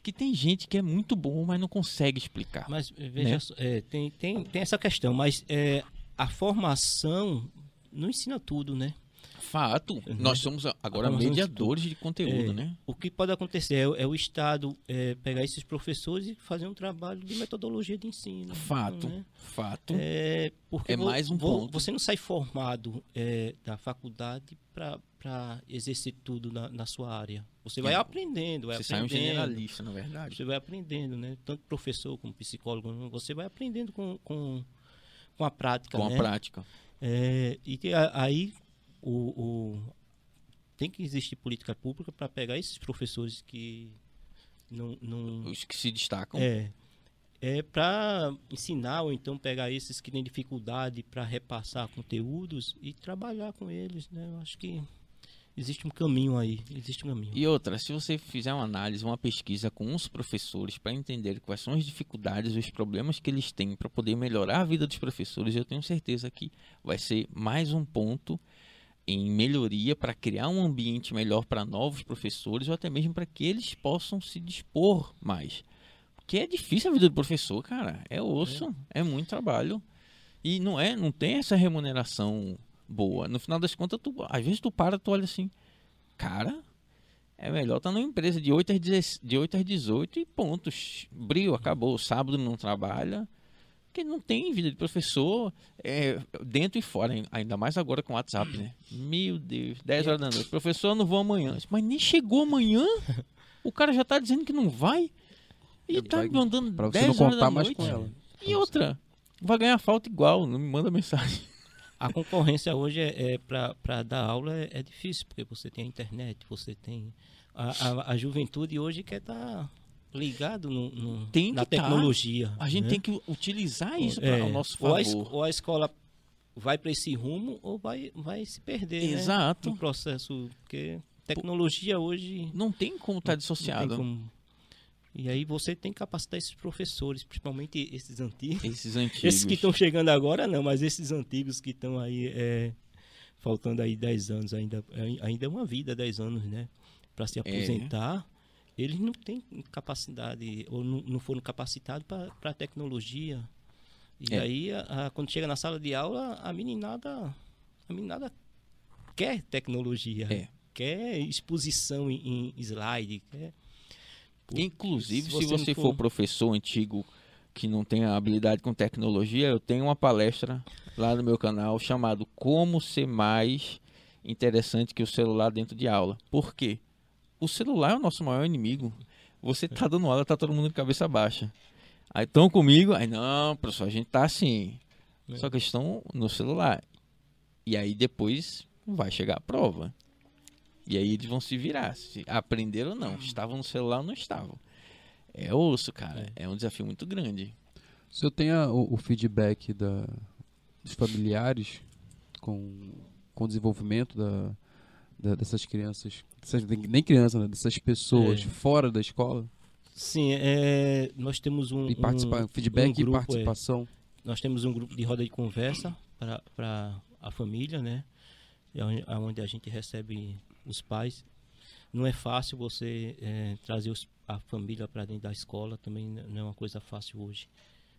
que tem gente que é muito bom, mas não consegue explicar. Mas veja, Né? só, é, tem, tem, tem essa questão, mas é, a formação não ensina tudo, né? Fato. Uhum. Nós somos a- agora Nós somos mediadores de conteúdo, É, né? O que pode acontecer é, é o Estado é, pegar esses professores e fazer um trabalho de metodologia de ensino. Fato. né? Fato. É, porque É mais um ponto. Você não sai formado é, da faculdade para exercer tudo na, na sua área. Você vai aprendendo, vai Você sai um aprendendo. generalista, na verdade. Você vai aprendendo, né? Tanto professor como psicólogo, você vai aprendendo com, com, com a prática, Com a né? prática. É, e a- aí o, o- tem que existir política pública para pegar esses professores que não, não Os que se destacam. é é para ensinar ou então pegar esses que têm dificuldade para repassar conteúdos e trabalhar com eles, né? Eu acho que existe um caminho aí, existe um caminho. E outra, se você fizer uma análise, uma pesquisa com os professores para entender quais são as dificuldades, os problemas que eles têm para poder melhorar a vida dos professores, eu tenho certeza que vai ser mais um ponto em melhoria para criar um ambiente melhor para novos professores ou até mesmo para que eles possam se dispor mais. Porque é difícil a vida do professor, cara. É osso, é, muito trabalho. E não é, não tem essa remuneração boa. No final das contas, tu, às vezes tu para, tu olha assim, cara, é melhor estar numa empresa de 8 às, 10, de 8 às 18 e pontos. Brio, acabou. Sábado não trabalha. Porque não tem vida de professor é, dentro e fora, ainda mais agora com o WhatsApp, né? Meu Deus, 10 horas da noite. Professor, eu não vou amanhã. Mas nem chegou amanhã. O cara já tá dizendo que não vai. E tá Vai- mandando Pra você 10 não horas da contar mais noite. com ela. E outra, vai ganhar falta igual, não me manda mensagem. A concorrência hoje é, é para dar aula é, é difícil, porque você tem a internet, você tem. A, a, a juventude hoje quer estar ligado no, no- Tem na tá. tecnologia. A gente né? tem que utilizar isso para É, o nosso ou a, es- favor. ou a escola vai para esse rumo ou vai, vai se perder. né, Exato. no processo. Porque tecnologia hoje. Não tem como estar não dissociado. como- E aí você tem que capacitar esses professores, principalmente esses antigos. Esses antigos. Esses que estão chegando agora não, mas esses antigos que estão aí, é, faltando aí 10 anos, ainda, ainda é uma vida 10 anos, né? Para se aposentar, eles não têm capacidade, ou não, não foram capacitados para a tecnologia. E É. aí, a- a- quando chega na sala de aula, a meninada, a meninada quer tecnologia, É. quer exposição em, em slide, quer... Pô, Inclusive, se se você você, não for for- professor antigo que não tem habilidade com tecnologia, eu tenho uma palestra lá no meu canal chamado Como Ser Mais Interessante que o Celular Dentro de Aula. Por quê? O celular é o nosso maior inimigo. Você tá dando aula, tá todo mundo de cabeça baixa. Aí estão comigo, aí não, professor, a gente tá assim. É. Só que estão no celular. E aí depois vai chegar a prova. E aí eles vão se virar, se aprenderam ou não. Estavam no celular ou não estavam. É osso, cara. É, um desafio muito grande. Se eu tenho o, o feedback da, dos familiares com, com o desenvolvimento da- dessas crianças, dessas- nem crianças, né, dessas pessoas É. fora da escola, Sim, é, nós temos um, e participa, um- feedback um grupo, e é. participação. nós temos um grupo de roda de conversa para a família, né? É onde- Onde a gente recebe os pais. Não é fácil você é, trazer os- a família para dentro da escola, também não é uma coisa fácil hoje.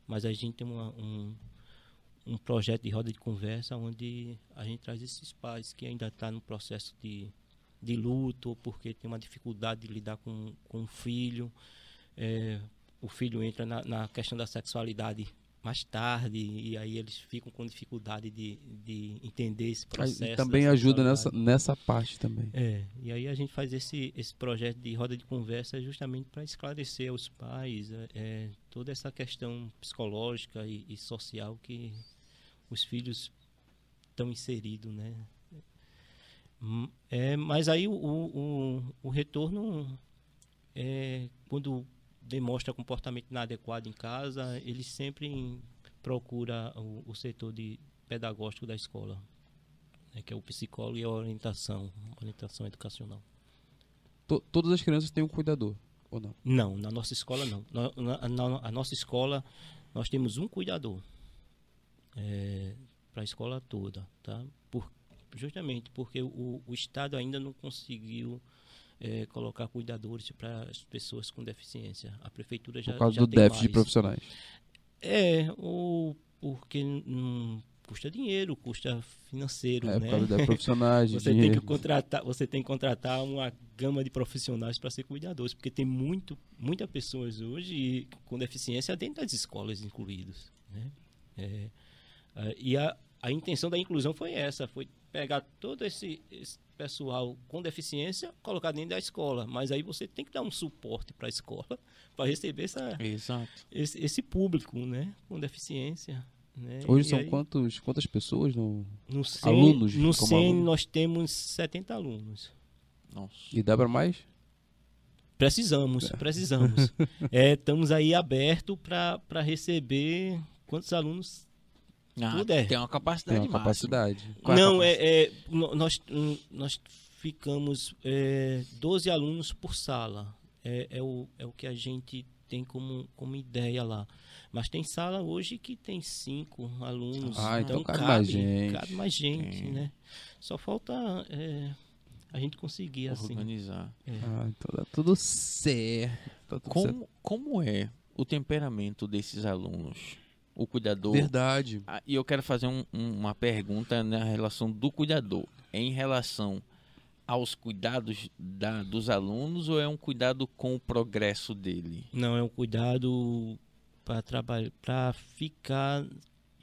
Mas a gente tem uma- um, um projeto de roda de conversa onde a gente traz esses pais que ainda estão no processo de, de luto, ou porque tem uma dificuldade de lidar com, com o filho. É, o filho entra na, na questão da sexualidade mais tarde e aí eles ficam com dificuldade de, de entender esse processo. também da ajuda nessa, nessa parte também. É, e aí a gente faz esse, esse projeto de roda de conversa justamente para esclarecer aos pais é, é, toda essa questão psicológica e, e social que os filhos estão inseridos, né? Hum, É, mas aí o, o, o retorno é quando demonstra comportamento inadequado em casa, ele sempre procura o, o setor de pedagógico da escola né, que é o psicólogo e a orientação, orientação educacional. To- todas as crianças têm um cuidador, ou não? Não, na nossa escola não. Na, na- na- a nossa escola nós temos um cuidador para a escola toda, tá? Por, justamente porque o, o Estado ainda não conseguiu é, colocar cuidadores para as pessoas com deficiência. A prefeitura já Por causa já do tem déficit de mais. profissionais. É, ou porque não custa dinheiro, custa financeiro, É, né? por causa de profissionais, de Você tem dinheiro. que contratar, você tem que contratar uma gama de profissionais para ser cuidadores, porque tem muito, muitas pessoas hoje com deficiência dentro das escolas incluídos, né? É, e a, a intenção da inclusão foi essa, foi pegar todo esse, esse pessoal com deficiência, colocar dentro da escola, mas aí você tem que dar um suporte para a escola para receber essa, Exato. esse, esse público, né, com deficiência. Né? Hoje E são aí- quantos, quantas pessoas no... no CEN, alunos no CEN aluno? nós temos 70 alunos. Nossa. E dá pra mais? Precisamos, precisamos. É, estamos aí abertos para receber quantos alunos Ah, Puder. Tem uma Tem capacidade uma máxima. capacidade. Qual Não, a é, é, nós, hum, nós ficamos é, 12 alunos por sala. É, é, o, é o que a gente tem como, como ideia lá. Mas tem sala hoje que tem cinco alunos. Ah, então cabe mais gente. Cabe mais gente, Tem. né? Só falta é, a gente conseguir assim. Organizar. Ah, então dá tudo certo. Tá tudo certo. Como, como é o temperamento desses alunos? O cuidador. Verdade. Ah, E eu quero fazer um- um- uma pergunta na relação do cuidador. É em relação aos cuidados da- dos alunos ou é um cuidado com o progresso dele? Não, é um cuidado para trabalhar, para ficar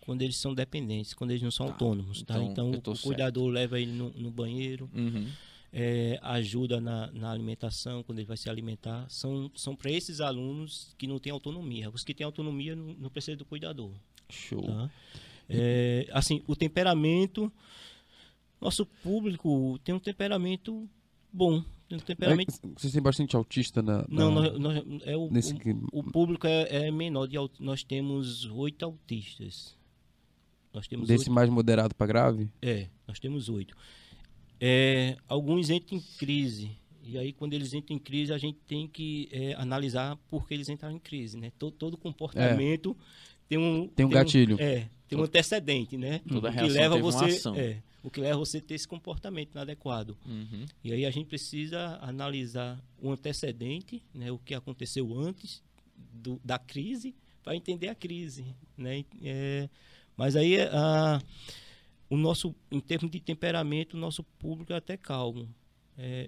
quando eles são dependentes, quando eles não são Tá, autônomos, tá? então Então, o certo. cuidador leva ele no, no banheiro, Uhum. É, ajuda na, na alimentação, quando ele vai se alimentar. São, são para esses alunos que não têm autonomia. Os que têm autonomia não, não precisam do cuidador. Show. Tá? É, assim, o temperamento. Nosso público tem um temperamento bom. Tem um temperamento. É, vocês têm bastante autista na. não, na- nós, nós- é o, nesse o, o público é, é menor. De, nós temos oito autistas. Nós temos desse oito mais moderado pra grave? é, nós temos oito. É, alguns entram em crise. E aí, quando eles entram em crise, a gente tem que é, analisar por que eles entraram em crise. Né? Todo, todo comportamento tem um, Tem um gatilho. é, tem um antecedente, né? Toda o que leva teve uma você, ação. é, o que leva você a ter esse comportamento inadequado. Uhum. E aí a gente precisa analisar o antecedente, né, o que aconteceu antes do- da crise, para entender a crise, né? É, mas aí a, o nosso, em termos de temperamento, o nosso público é até calmo. É,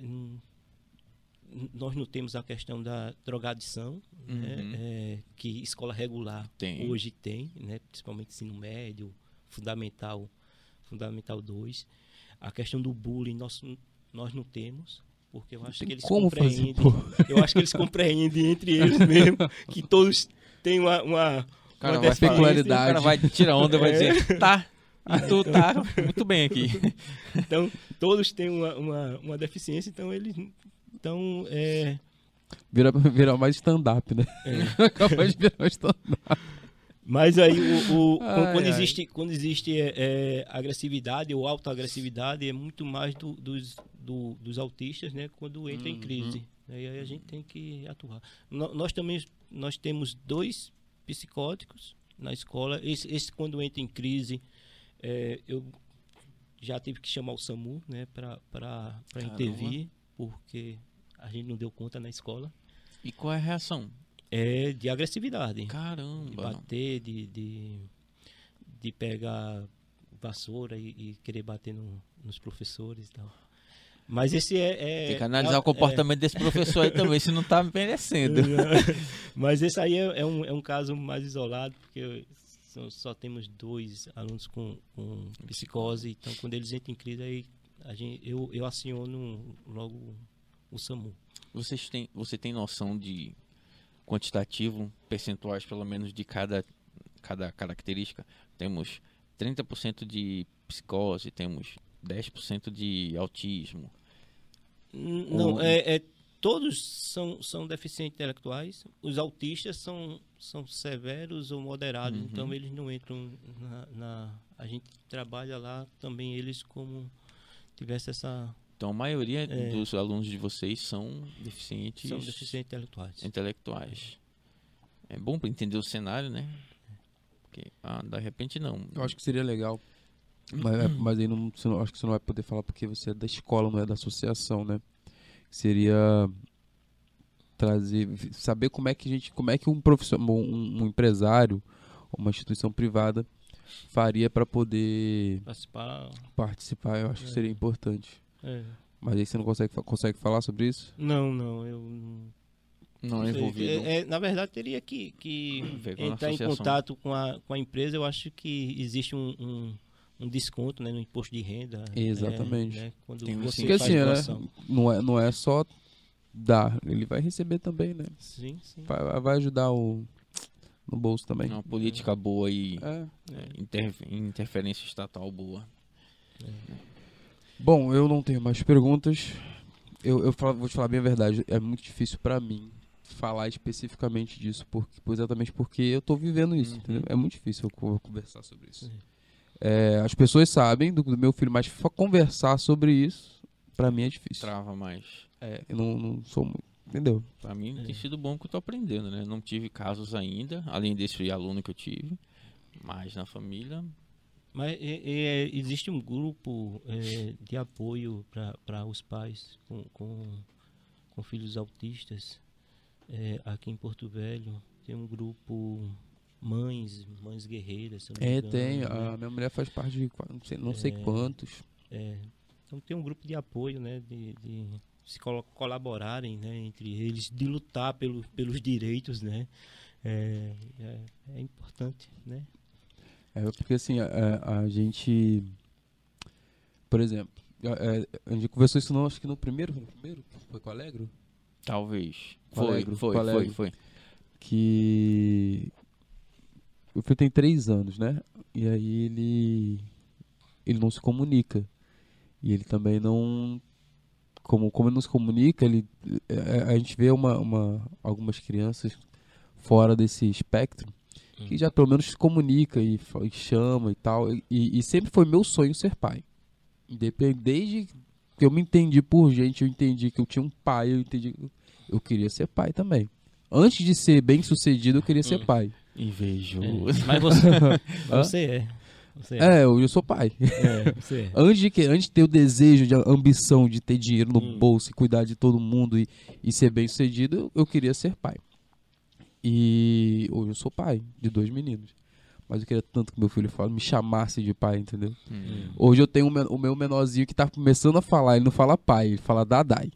nós não temos a questão da drogadição, né, Uhum. é, que escola regular Tem. hoje tem, né, principalmente ensino médio, fundamental, fundamental 2. A questão do bullying nós, nós não temos, porque eu acho tem que eles como fazer, compreendem. eu acho que eles compreendem entre eles mesmo que todos têm uma, uma, O cara uma vai Peculiaridade. O cara vai tirar onda e vai É. dizer, tá. E tu tá muito bem aqui. Então, todos têm uma, uma, uma deficiência, então eles. Então, é, Vira, vira mais stand-up, né? é. Acaba de virar stand-up. Mas aí, o, o- Ai, quando, ai. existe, quando existe é, é, agressividade ou autoagressividade, é muito mais do- dos, do- dos autistas, né? Quando entra Uhum. em crise. né, E aí a gente tem que atuar. No- nós também nós temos dois psicóticos na escola. Esse, esse quando entra em crise, é, eu já tive que chamar o SAMU, né? Para intervir, porque a gente não deu conta na escola. E qual é a reação? É de agressividade de Caramba. bater, de, de, de pegar vassoura e, e querer bater no- nos professores e tal. Mas esse é. é Tem que analisar é- o comportamento desse professor aí também, se não tá merecendo. Mas esse aí é, é um, é um caso mais isolado, porque só, só temos dois alunos com, com psicose, então quando eles entram em crise, aí a gente, eu, eu aciono logo o SAMU. Vocês têm, você tem noção de quantitativo, percentuais pelo menos de cada, cada característica? Temos 30% de psicose, temos 10% de autismo. Não, Ou- é, é- todos são, são deficientes intelectuais. Os autistas são, são severos ou moderados, Uhum. então eles não entram na, na- A gente trabalha lá também eles como tivesse essa. Então a maioria É. dos alunos de vocês são deficientes São deficientes intelectuais. intelectuais. É bom para entender o cenário, né? Porque, ah, de repente não. Eu acho que seria legal. Mas, é- mas aí não, você não- acho que você não vai poder falar porque você é da escola, não é da associação, né? Seria trazer, saber como é que a gente, como é que um profissional, um, um empresário, uma instituição privada faria para poder Participar. participar. Eu acho que É. seria importante. é. Mas aí você não consegue, consegue falar sobre isso? Não, não, eu não. Não é envolvido. É, é, na verdade, teria que, que entrar em contato com a, com a empresa. Eu acho que existe um, um, um desconto né, no imposto de renda. Exatamente. é, né, quando Tem um você Porque faz assim, né? Não é, não é só dar, ele vai receber também, né? Sim, sim. Vai, vai ajudar o no bolso também. Uma política boa e É. é, inter- interferência estatal boa. Bom, eu não tenho mais perguntas. Eu, eu falo- vou te falar bem a verdade, é muito difícil pra mim falar especificamente disso, porque, exatamente porque eu tô vivendo isso, Uhum. entendeu? É muito difícil eu co- conversar sobre isso. Uhum. É, as pessoas sabem do, do meu filho, mas conversar sobre isso, pra mim é difícil. Trava mais. É, eu não, não sou muito, entendeu? Pra mim É. tem sido bom que eu tô aprendendo, né? Não tive casos ainda, além desse aluno que eu tive. Mas na família, Mas é, é, existe um grupo é, de apoio para os pais com, com, com filhos autistas é, aqui em Porto Velho. Tem um grupo Mães, Mães Guerreiras. É, engano, tem. né? A minha mulher faz parte de não sei, não sei É. quantos. É, então tem um grupo de apoio, né, de, de se colaborarem, né, entre eles, de lutar pelo, pelos direitos, né. É, é, é importante, né? É porque assim, a, a gente. Por exemplo, a, a, gente conversou isso não, acho que no primeiro. No primeiro? Foi com o Alegro? Talvez. Com Foi, Alegro, foi, com foi, Alegro. foi. que o filho tem três anos, né? E aí ele ele não se comunica e ele também não como como ele não se comunica ele é, a gente vê uma, uma algumas crianças fora desse espectro que já pelo menos se comunica e, e chama e tal e, e sempre foi meu sonho ser pai desde que eu me entendi por gente eu entendi que eu tinha um pai eu entendi que eu queria ser pai também antes de ser bem sucedido, eu queria ser Hum. pai. Invejoso. É, Mas você, você é. Você é. É, hoje eu sou pai. É, você é. Antes de, que, antes de ter o desejo, de a ambição de ter dinheiro no Hum. bolso e cuidar de todo mundo e, e ser bem sucedido, eu, eu queria ser pai. E hoje eu sou pai de dois meninos. Mas eu queria tanto que meu filho fala, me chamasse de pai, entendeu? Hum. Hoje eu tenho o meu, menorzinho que tá começando a falar, ele não fala pai, ele fala dadai.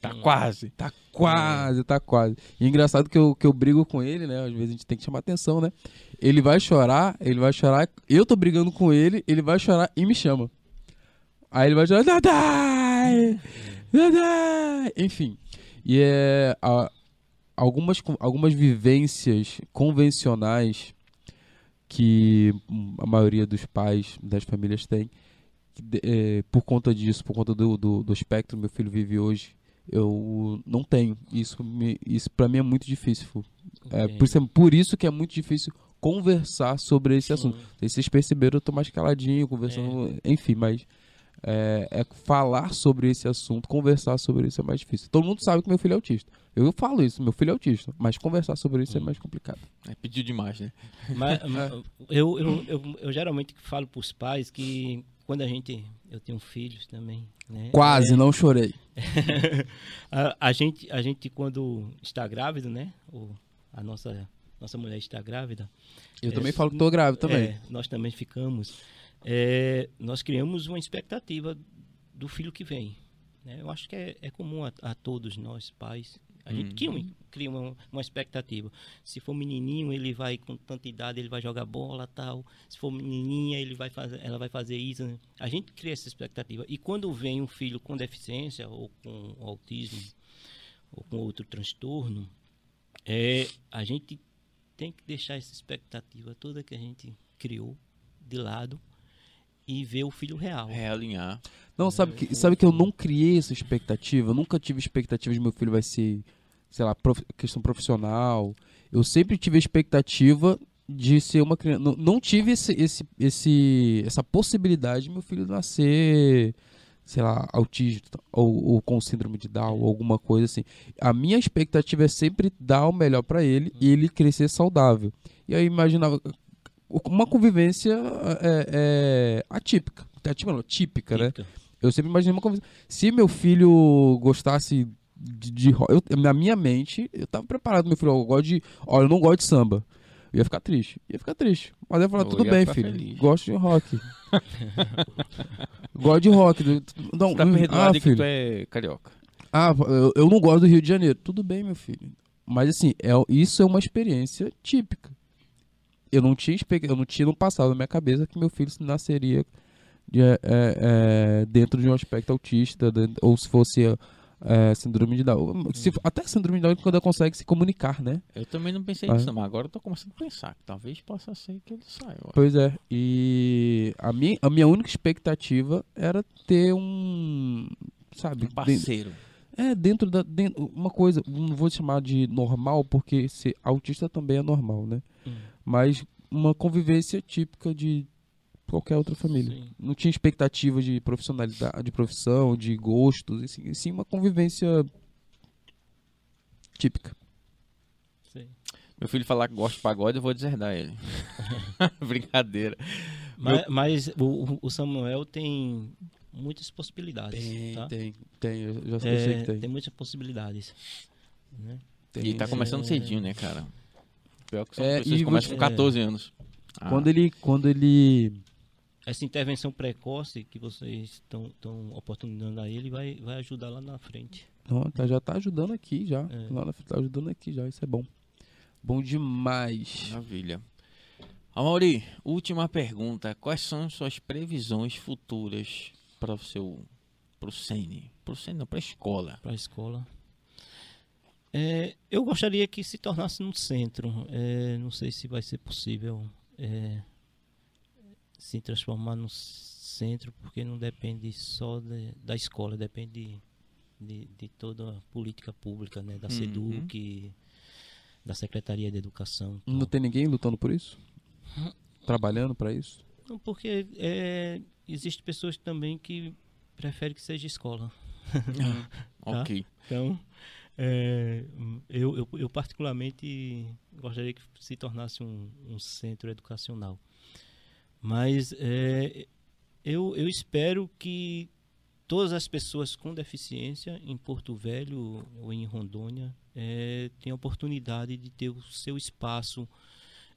Tá quase. Tá quase, tá quase. E é engraçado que eu, que eu brigo com ele, né? Às vezes a gente tem que chamar atenção, né? Ele vai chorar, ele vai chorar, eu tô brigando com ele, ele vai chorar e me chama. Aí ele vai chorar, Dadai! Dadai! Enfim. E é. a- algumas, algumas vivências convencionais que hum, a maioria dos pais das famílias tem, é, por conta disso, por conta do, do, do espectro meu filho vive hoje, eu não tenho. Isso, me, isso para mim é muito difícil. É, por, isso, por isso que é muito difícil conversar sobre esse Sim. assunto. Não sei se vocês perceberam, eu tô mais caladinho, conversando, enfim, mas é, é falar sobre esse assunto, conversar sobre isso é mais difícil. Todo mundo sabe que meu filho é autista. Eu falo isso, meu filho é autista, mas conversar sobre isso é mais complicado. É, pediu demais, né? Mas, mas eu, eu, eu, eu geralmente falo para os pais que quando a gente. Eu tenho filhos também. Né? Quase, É, não chorei. a, a gente, a gente, quando está grávida, né? Ou a nossa, nossa mulher está grávida. Eu É, também falo que tô grávida também. É, nós também ficamos. É, nós criamos uma expectativa do filho que vem. né? Eu acho que é, é comum a, a todos nós, pais. A gente Uhum. cria, uma- cria uma, uma expectativa. Se for menininho, ele vai com tanta idade, ele vai jogar bola tal. Se for menininha, ele vai fazer, ela vai fazer isso. né? A gente cria essa expectativa. E quando vem um filho com deficiência ou com autismo ou com outro transtorno, é, a gente tem que deixar essa expectativa toda que a gente criou de lado e ver o filho real. Realinhar. Não, sabe que, sabe que eu não criei essa expectativa? Eu nunca tive expectativa de meu filho vai ser, sei lá, prof- questão profissional. Eu sempre tive a expectativa de ser uma criança. Não, não tive esse, esse, esse, essa possibilidade de meu filho nascer, sei lá, autista ou, ou com síndrome de Down ou alguma coisa assim. A minha expectativa é sempre dar o melhor pra ele e ele crescer saudável. E aí eu imaginava uma convivência é, é, atípica. Atípica, não, típica, né? Típica. Eu sempre imaginei uma conversa. Se meu filho gostasse de, de eu- na minha mente, eu tava preparado, meu filho, eu gosto de, olha, eu não gosto de samba. Eu ia ficar triste. Ia ficar triste. Mas eu ia falar, Eu tudo ia bem, filho. feliz. Gosto de rock. gosto de rock. Não, Você tá hum, perdoado ah, que filho. tu é carioca. Ah, eu, eu não gosto do Rio de Janeiro. Tudo bem, meu filho. Mas assim, é, isso é uma experiência típica. Eu não tinha, eu não tinha no passado na minha cabeça que meu filho nasceria de, é, é, dentro de um aspecto autista, ou se fosse é, síndrome de Down. Se- até síndrome de Down quando ela consegue se comunicar, né? Eu também não pensei nisso, mas agora eu tô começando a pensar que talvez possa ser que ele saia. Pois é. E a minha, a minha única expectativa era ter um. Sabe? Um parceiro. É, dentro da. dentro- uma coisa, não vou chamar de normal, porque ser autista também é normal, né? Hum. Mas uma convivência típica de qualquer outra família. Sim. Não tinha expectativa de profissionalidade, de profissão, de gostos, e sim, e sim uma convivência típica. Sim. Meu filho falar que gosta de pagode, eu vou deserdar ele. Brincadeira. Mas, mas o, o Samuel tem muitas possibilidades. tá? tem, tem. Eu já É, sei que tem. tem muitas possibilidades. né? tem E tá sim. começando cedinho, né, cara? Pior que são É, pessoas que começam com te- 14 anos. Ah, Quando ele. Quando ele. Essa intervenção precoce que vocês estão oportunizando a ele vai, vai ajudar lá na frente. Não, tá, já tá ajudando aqui já. É. Lá na, tá ajudando aqui já, isso é bom. Bom demais. Maravilha. Amaury, última pergunta. Quais são suas previsões futuras para o seu pro Sene? Pro Sene não, para a escola. Para a escola. É, eu gostaria que se tornasse no centro. É, não sei se vai ser possível é, se transformar no centro, porque não depende só de, da escola, depende de, de, toda a política pública, né, da SEDUC, uhum. da Secretaria de Educação. Não tem ninguém lutando por isso? Trabalhando para isso? Não, porque é, existem pessoas também que preferem que seja escola. tá? Ok. Então, é, eu, eu, eu, particularmente gostaria que se tornasse um, um centro educacional. Mas é, eu, eu espero que todas as pessoas com deficiência em Porto Velho ou em Rondônia é, tenham oportunidade de ter o seu espaço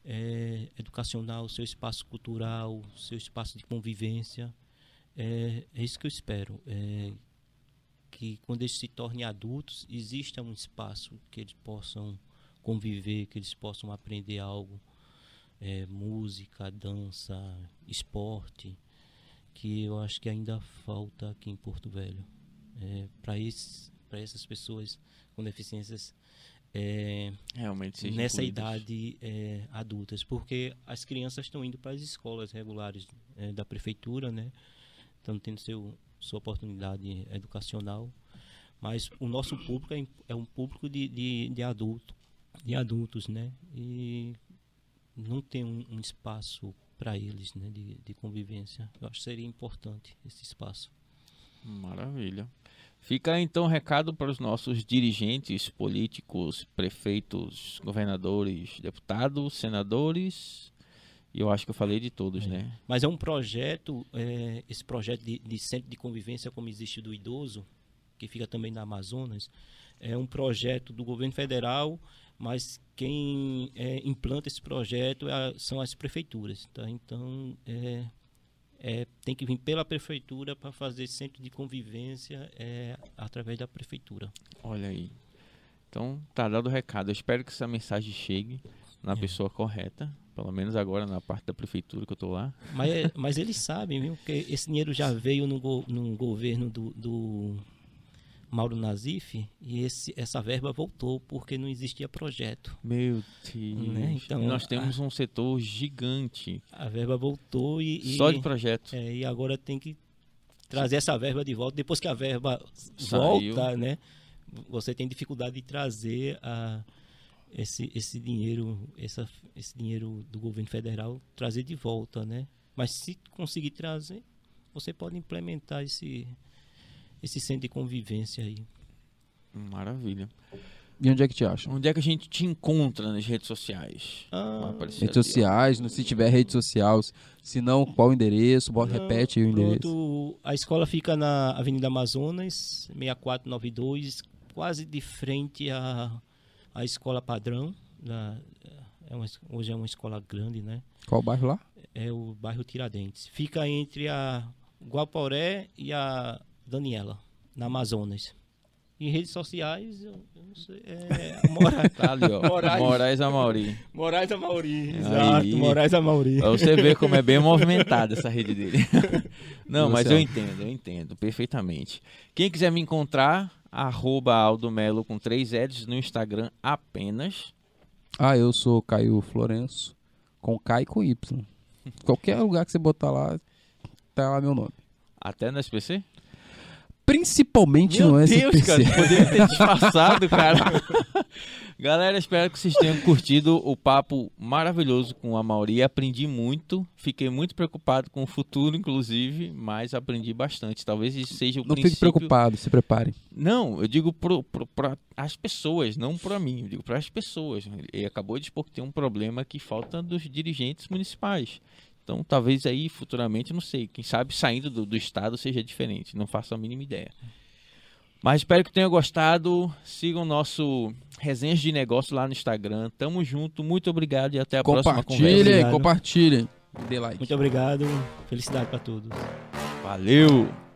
é, educacional, o seu espaço cultural, o seu espaço de convivência. É, é isso que eu espero. É, que quando eles se tornem adultos, exista um espaço que eles possam conviver, que eles possam aprender algo. É, música, dança, esporte que eu acho que ainda falta aqui em Porto Velho. É, para essas pessoas com deficiências é, realmente nessa idade é, adultas, porque as crianças estão indo para as escolas regulares é, da prefeitura, né? Estão tendo seu, sua oportunidade educacional, mas o nosso público é, é um público de, de, de adulto, de adultos, né? E não tem um, um espaço para eles, né, de, de convivência. Eu acho que seria importante esse espaço. Maravilha. Fica então o recado para os nossos dirigentes políticos, prefeitos, governadores, deputados, senadores. E eu acho que eu falei de todos, é. né? Mas é um projeto, é, esse projeto de, de, centro de convivência como existe do idoso, que fica também na Amazonas, é um projeto do governo federal mas quem é, implanta esse projeto é, são as prefeituras. Tá? Então, é, é, tem que vir pela prefeitura para fazer centro de convivência é, através da prefeitura. Olha aí. Então, tá dado o recado. Eu espero que essa mensagem chegue na é. pessoa correta. Pelo menos agora na parte da prefeitura que eu estou lá. Mas, é, mas eles sabem, viu? Que esse dinheiro já veio no, go, no governo do, do Mauro Nazif e esse, essa verba voltou porque não existia projeto. Meu Deus. Né? Então, nós temos a, um setor gigante. A verba voltou e. Só de projeto. É, e agora tem que trazer essa verba de volta. Depois que a verba Saiu. volta, né? Você tem dificuldade de trazer a, esse, esse dinheiro, essa, esse dinheiro do governo federal, trazer de volta, né? Mas se conseguir trazer, você pode implementar esse esse centro de convivência aí. Maravilha. E onde é que te acha? Onde é que a gente te encontra nas redes sociais? Ah, redes sociais, no, se tiver rede social, se não, qual o endereço? Bota, não, repete o endereço. Pronto, a escola fica na Avenida Amazonas, 6492, quase de frente à, à escola padrão. Da, é uma, hoje é uma escola grande, né? Qual o bairro lá? É o bairro Tiradentes. Fica entre a Guaporé e a Daniela, na Amazonas. Em redes sociais, eu, eu não sei. É, Moraes, tá ali, ó. Moraes, Moraes Amauri. Moraes Amauri, exato. Aí, Moraes Amauri. Pra você ver como é bem movimentada essa rede dele. Não, mas eu entendo, eu entendo perfeitamente. Quem quiser me encontrar, arroba Aldo Melo com três Eds no Instagram apenas. Ah, eu sou Caio Florenço, com K e com Y. Qualquer lugar que você botar lá, tá lá meu nome. Até no SPC? Principalmente Meu no Deus, SPC. cara, poderia ter disfarçado, cara. Galera, espero que vocês tenham curtido o papo maravilhoso com a Mauri. Aprendi muito, fiquei muito preocupado com o futuro, inclusive, mas aprendi bastante. Talvez isso seja o não princípio... fique preocupado, se prepare. Não, eu digo para as pessoas, não para mim. Eu digo para as pessoas. Ele acabou de expor que tem um problema que falta dos dirigentes municipais. Então, talvez aí futuramente, não sei, quem sabe saindo do, do estado seja diferente, não faço a mínima ideia. Mas espero que tenham gostado. Sigam nosso Resenhas de Negócio lá no Instagram. Tamo junto, muito obrigado e até a próxima conversa. Compartilhem, compartilhem. Dê like. Muito obrigado, felicidade para todos. Valeu!